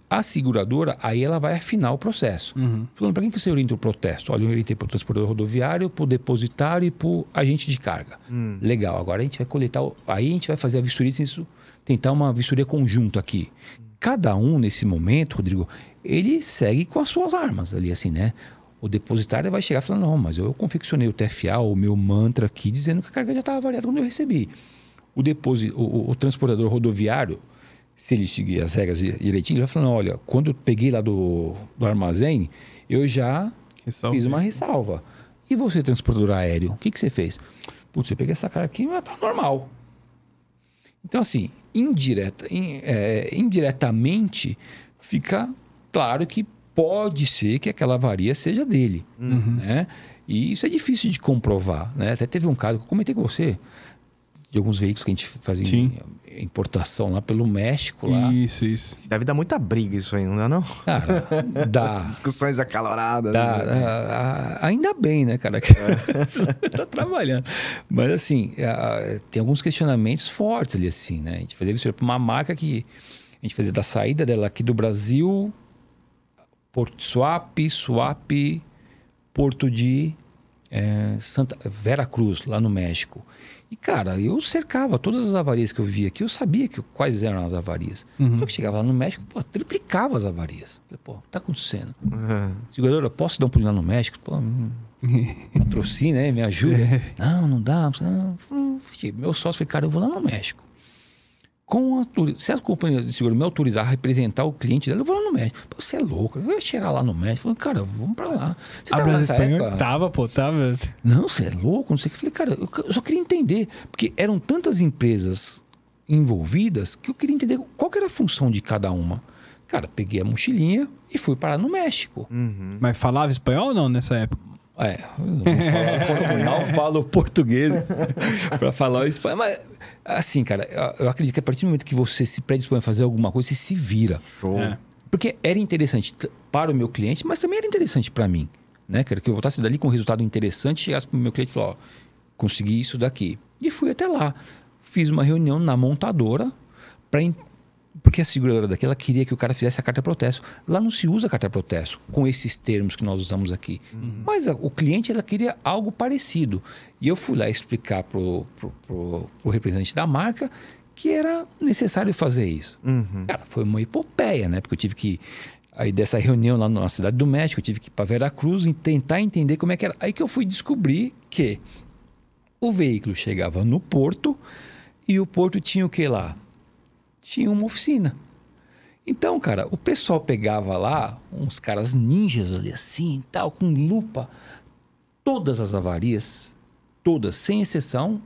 A seguradora, aí ela vai afinar o processo. Falando, para quem que você orienta o protesto? Olha, eu orientei para o transportador rodoviário, para o depositário e para o agente de carga. Legal, agora a gente vai coletar, aí a gente vai fazer a vistoria, isso, tentar uma vistoria conjunta aqui. Cada um, nesse momento, Rodrigo, ele segue com as suas armas ali, assim, né? O depositário vai chegar falando, não, mas eu confeccionei o TFA, o meu mantra aqui, dizendo que a carga já estava variada quando eu recebi. O, deposi- o, o- o transportador rodoviário, se ele seguir as regras di- direitinho, ele vai falando, olha, quando eu peguei lá do, do armazém, eu já fiz uma ressalva. E você, transportador aéreo, o que, que você fez? Putz, eu peguei essa carga aqui, mas tá normal. Então, assim, indireta, in- é, indiretamente, fica claro que pode ser que aquela avaria seja dele. Né? E isso é difícil de comprovar. Né? Até teve um caso que eu comentei com você, de alguns veículos que a gente fazia Sim. importação lá pelo México. Lá. Isso, isso. Deve dar muita briga isso aí, não dá não? Cara, dá. [laughs] Discussões acaloradas. Dá, né? dá, a- ainda bem, né, cara? que [laughs] tá trabalhando. Mas, assim, a- tem alguns questionamentos fortes ali, assim, né? A gente fazia isso para uma marca que a gente fazia da saída dela aqui do Brasil, Porto Suape, Suape, Porto de eh, Santa Vera Cruz, lá no México. E, cara, eu cercava todas as avarias que eu via aqui, eu sabia que, quais eram as avarias. Só que chegava lá no México, pô, triplicava as avarias. Falei, pô, tá acontecendo? Uhum. Seguradora, posso dar um pulinho lá no México? Pô, hum, [laughs] patrocina, né? Me ajuda. não, não dá. Não. Meu sócio falou, cara, eu vou lá no México. Com a, se a companhia de seguro me autorizar a representar o cliente dela, eu vou lá no México. Pô, você é louco, eu vou cheirar lá no México. Falei, cara, vamos pra lá. Você A tava Brasa nessa época? tava, pô, tava. Não, você é louco, não sei o que. Falei, cara, eu, eu só queria entender. Porque eram tantas empresas envolvidas que eu queria entender qual que era a função de cada uma. Cara, peguei a mochilinha e fui parar no México. Uhum. Mas falava espanhol ou não nessa época? É, eu não falo português, não falo português para falar o espanhol. Mas, assim, cara, eu- acredito que a partir do momento que você se predispõe a fazer alguma coisa, você se vira. Show. É. Porque era interessante para o meu cliente, mas também era interessante para mim. Né? Quero que eu voltasse dali com um resultado interessante, chegasse para o meu cliente e falasse, ó, consegui isso daqui. E fui até lá. Fiz uma reunião na montadora para porque a seguradora daqui ela queria que o cara fizesse a carta de protesto. Lá não se usa carta de protesto com esses termos que nós usamos aqui. Mas a- o cliente ela queria algo parecido. E eu fui lá explicar pro, pro representante da marca que era necessário fazer isso. Uhum. Cara, foi uma epopeia, né? Porque eu tive que. Aí dessa reunião lá na cidade do México, eu tive que ir para Veracruz e tentar entender como é que era. Aí que eu fui descobrir que o veículo chegava no porto e o porto tinha o que lá? Tinha uma oficina. Então, cara, o pessoal pegava lá uns caras ninjas ali assim, tal, com lupa. Todas as avarias, todas, sem exceção,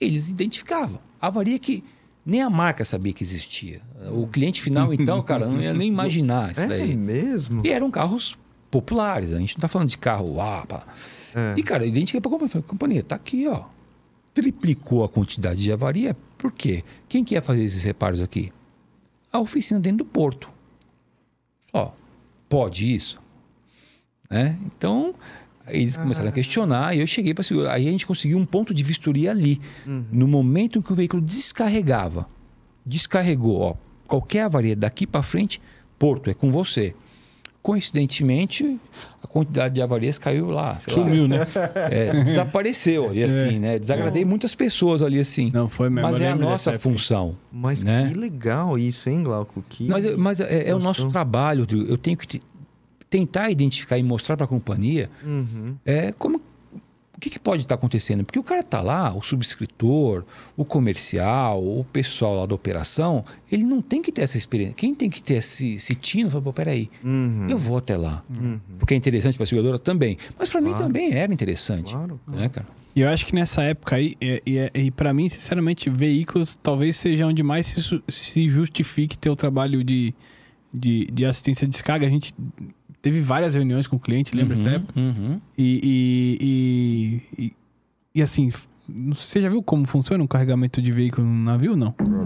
eles identificavam. Avaria que nem a marca sabia que existia. O cliente final, então, cara, não ia nem imaginar isso É daí. mesmo? E eram carros populares, a gente não tá falando de carro, ah, pá. É. E, cara, identifiquei pra companhia, falei, companhia, tá aqui, ó. Triplicou a quantidade de avaria, por quê? Quem que ia fazer esses reparos aqui? A oficina dentro do porto. Ó, pode isso? Né? Então, eles começaram a questionar e eu cheguei para segurar. Aí a gente conseguiu um ponto de vistoria ali. Uhum. No momento em que o veículo descarregava, descarregou, ó, qualquer avaria daqui para frente, Porto, é com você. Coincidentemente, a quantidade de avarias caiu lá. sei lá, Sumiu, né? é, desapareceu ali assim, né? Desagradei muitas pessoas ali assim. Não, foi mesmo. Mas é a nossa função. Mas Né? que legal isso, hein, Glauco? Que... Mas, mas é, é o nosso trabalho. Eu tenho que te- tentar identificar e mostrar para a companhia Uhum. é, como, o que, que pode estar acontecendo. Porque o cara está lá, o subscritor, o comercial, o pessoal lá da operação, ele não tem que ter essa experiência. Quem tem que ter esse, esse tino, fala, pô, peraí, Uhum. eu vou até lá. Uhum. Porque é interessante para a seguradora também. Mas para mim Claro. também era interessante. Claro. Né, cara? E eu acho que nessa época aí, e, e, e para mim, sinceramente, veículos talvez seja onde mais se, se justifique ter o trabalho de, de, de assistência de descarga. A gente teve várias reuniões com o cliente, lembra dessa Uhum, época? uhum. E, e, e, e, e assim, não você já viu como funciona um carregamento de veículo no navio, não? Roll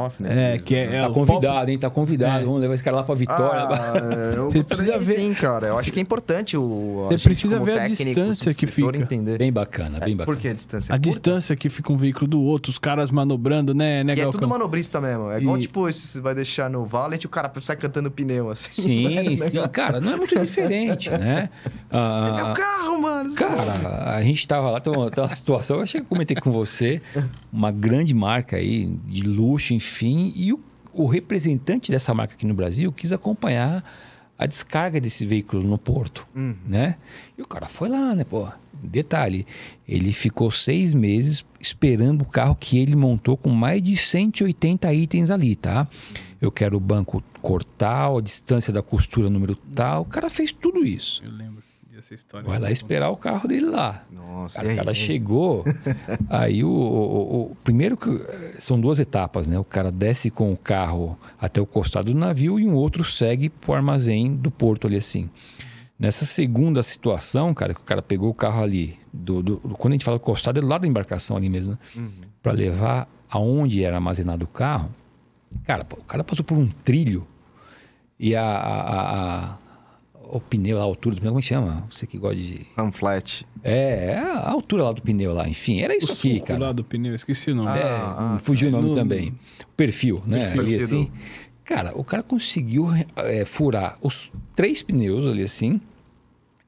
off, né? É, que é... é Tá convidado, hein? Tá convidado. É. Vamos levar esse cara lá pra Vitória. Ah, [laughs] eu Você precisa de ver- sim, cara. Eu acho que é importante o. Você precisa ver a técnico, distância que fica. entender. Bem bacana, bem Por bacana. que a distância? A curta? distância que fica um veículo do outro, os caras manobrando, né, né E é tudo manobrista mesmo. É igual, E- tipo, você vai deixar no valet e o cara sai cantando pneu, assim. [laughs] Sim, sim, cara, não é muito diferente, [laughs] né? Ah, É meu carro, mano. Cara, a gente tava lá, tem uma, tem uma situação, eu achei que eu comentei com você, uma grande marca aí, de luxo, enfim, e o, o representante dessa marca aqui no Brasil quis acompanhar a descarga desse veículo no porto, Uhum. né? E o cara foi lá, né, pô? Detalhe, ele ficou seis meses esperando o carro que ele montou com mais de 180 itens ali, tá? Eu quero o banco cortar, a distância da costura número tal. O cara fez tudo isso. Eu lembro dessa história. Vai lá esperar o carro dele lá. Nossa, Cara, o aí, cara chegou, [laughs] aí o, o- o- primeiro que são duas etapas, né? O cara desce com o carro até o costado do navio e um outro segue pro armazém do porto ali assim. Nessa segunda situação, cara, que o cara pegou o carro ali, do, do- quando a gente fala costado, é do lado da embarcação ali mesmo, né? Uhum. Para levar aonde era armazenado o carro. Cara, o cara passou por um trilho e a, a- a- a- o pneu, a altura do pneu, como é que chama? Você que gosta de Ram flat. é, é a altura lá do pneu lá, enfim, era isso o aqui, suco cara. lá do pneu, esqueci o nome. Ah, É, ah, fugiu o nome No- também. O perfil, né? Perfil. ali assim. Cara, o cara conseguiu é, furar os três pneus ali assim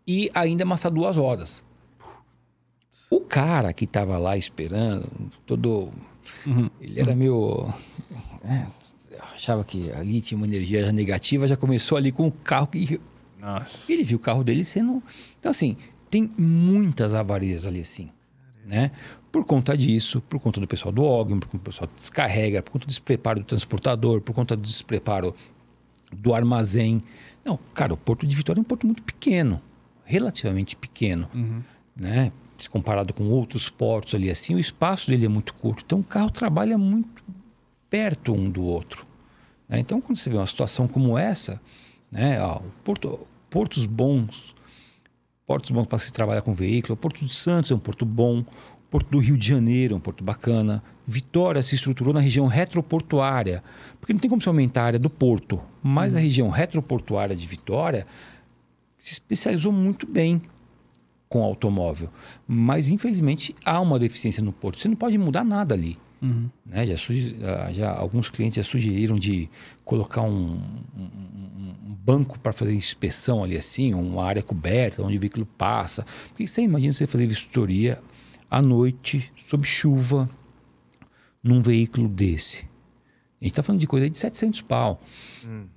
e ainda amassar duas rodas. O cara que tava lá esperando, todo. Uhum. Ele era meio. é, achava que ali tinha uma energia negativa, já começou ali com o carro que Nossa. ele viu o carro dele sendo. Então, assim, tem muitas avarias ali, assim. Né? Por conta disso, por conta do pessoal do órgão, por conta do pessoal que descarrega, por conta do despreparo do transportador, por conta do despreparo do armazém. Não, cara, o Porto de Vitória é um porto muito pequeno, relativamente pequeno, Uhum. né? Se comparado com outros portos ali assim, o espaço dele é muito curto. Então, o carro trabalha muito perto um do outro. né? Então, quando você vê uma situação como essa, né? ó, o porto, portos bons, portos bons para se trabalhar com veículo, o Porto de Santos é um porto bom, o Porto do Rio de Janeiro é um porto bacana, Vitória se estruturou na região retroportuária, porque não tem como se aumentar a área do porto, mas a região retroportuária de Vitória se especializou muito bem com o automóvel. Mas, infelizmente, há uma deficiência no porto. Você não pode mudar nada ali. Uhum. né? Já, já- alguns clientes já sugeriram de colocar um, um- um- banco para fazer inspeção ali assim, uma área coberta onde o veículo passa. Porque você imagina você fazer vistoria à noite, sob chuva, num veículo desse. A gente está falando de coisa de 700 pau,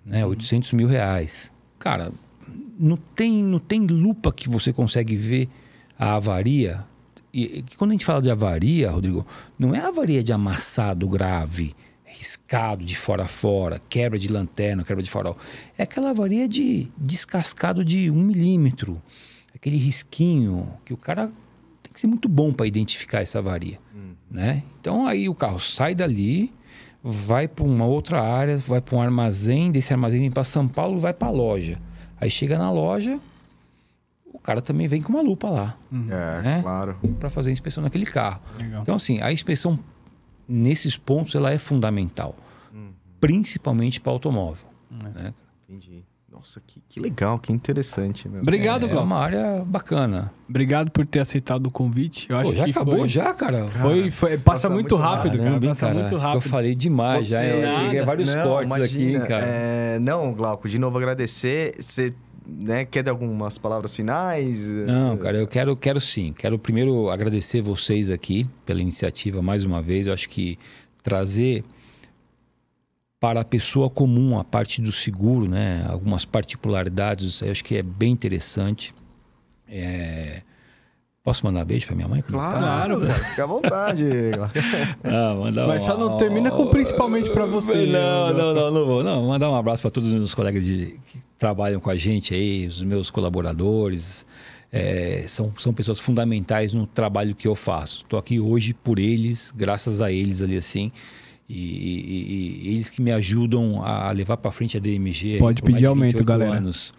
né? 800 mil reais. Cara, não tem, não tem lupa que você consegue ver a avaria. E, e quando a gente fala de avaria, Rodrigo, não é avaria de amassado grave, riscado de fora a fora, quebra de lanterna, quebra de farol. É aquela avaria de descascado de um milímetro. Aquele risquinho que o cara tem que ser muito bom para identificar essa avaria. Né? Então aí o carro sai dali, vai para uma outra área, vai para um armazém, desse armazém vem para São Paulo, vai para a loja. Aí chega na loja, cara também vem com uma lupa lá É, né? claro. para fazer a inspeção naquele carro. Legal. Então assim, a inspeção nesses pontos ela é fundamental, Hum, principalmente para automóvel. né? entendi. Nossa, que, que legal, que interessante. Meu. Obrigado, é, é Glauco. uma área bacana. Obrigado por ter aceitado o convite. Eu acho Pô, já que acabou foi, já, cara. Foi, foi- passa, passa muito rápido, cara. Caramba, hein, Passa cara. muito rápido. Eu falei demais já. Eu vários Não, cortes aqui, imagina, hein, cara. é, não, Glauco, de novo agradecer. Você né, quer dar algumas palavras finais? Não, cara, eu quero, quero sim. Quero primeiro agradecer vocês aqui pela iniciativa mais uma vez. Eu acho que trazer para a pessoa comum a parte do seguro, né? Algumas particularidades, eu acho que é bem interessante. É, Posso mandar beijo para minha mãe? Claro, Claro, cara, fica à vontade. [laughs] Ah, mandar Mas só não termina com principalmente pra você, Não, né? não, não, não vou. Não, mandar um abraço para todos os meus colegas de, que trabalham com a gente aí, os meus colaboradores. É, são, são pessoas fundamentais no trabalho que eu faço. Estou aqui hoje por eles, graças a eles ali assim. E, e- e eles que me ajudam a levar para frente a DMG. Pode pedir aumento, 28 galera. Anos.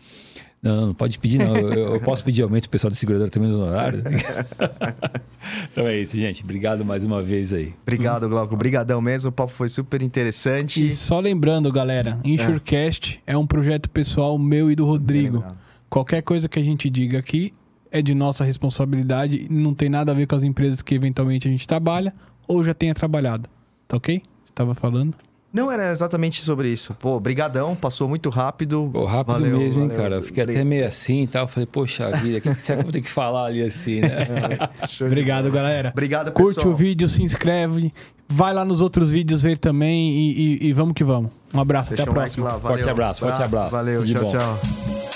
Não, não pode pedir, não. Eu, eu posso pedir aumento, o pessoal da seguradora também nos horários. [laughs] então é isso, gente. Obrigado mais uma vez aí. Obrigado, Glauco. Obrigadão mesmo. O papo foi super interessante. E só lembrando, galera, Insurecast é. um projeto pessoal meu e do Rodrigo. Qualquer coisa que a gente diga aqui é de nossa responsabilidade, não tem nada a ver com as empresas que eventualmente a gente trabalha ou já tenha trabalhado. Tá ok? Você tava falando? Não era exatamente sobre isso. Pô, brigadão, passou muito rápido. Pô, rápido Valeu, mesmo, hein, valeu. cara? Eu fiquei até meio assim e tal. Falei, poxa vida, o que, que será que eu vou ter que falar ali assim, né? [laughs] Show de Obrigado, galera. Obrigado, Curte pessoal. o vídeo, se inscreve, vai lá nos outros vídeos ver também e, e- e vamos que vamos. Um abraço, Deixa até a um like próxima. Valeu. Forte abraço, forte abraço. Valeu, tchau, bom. tchau.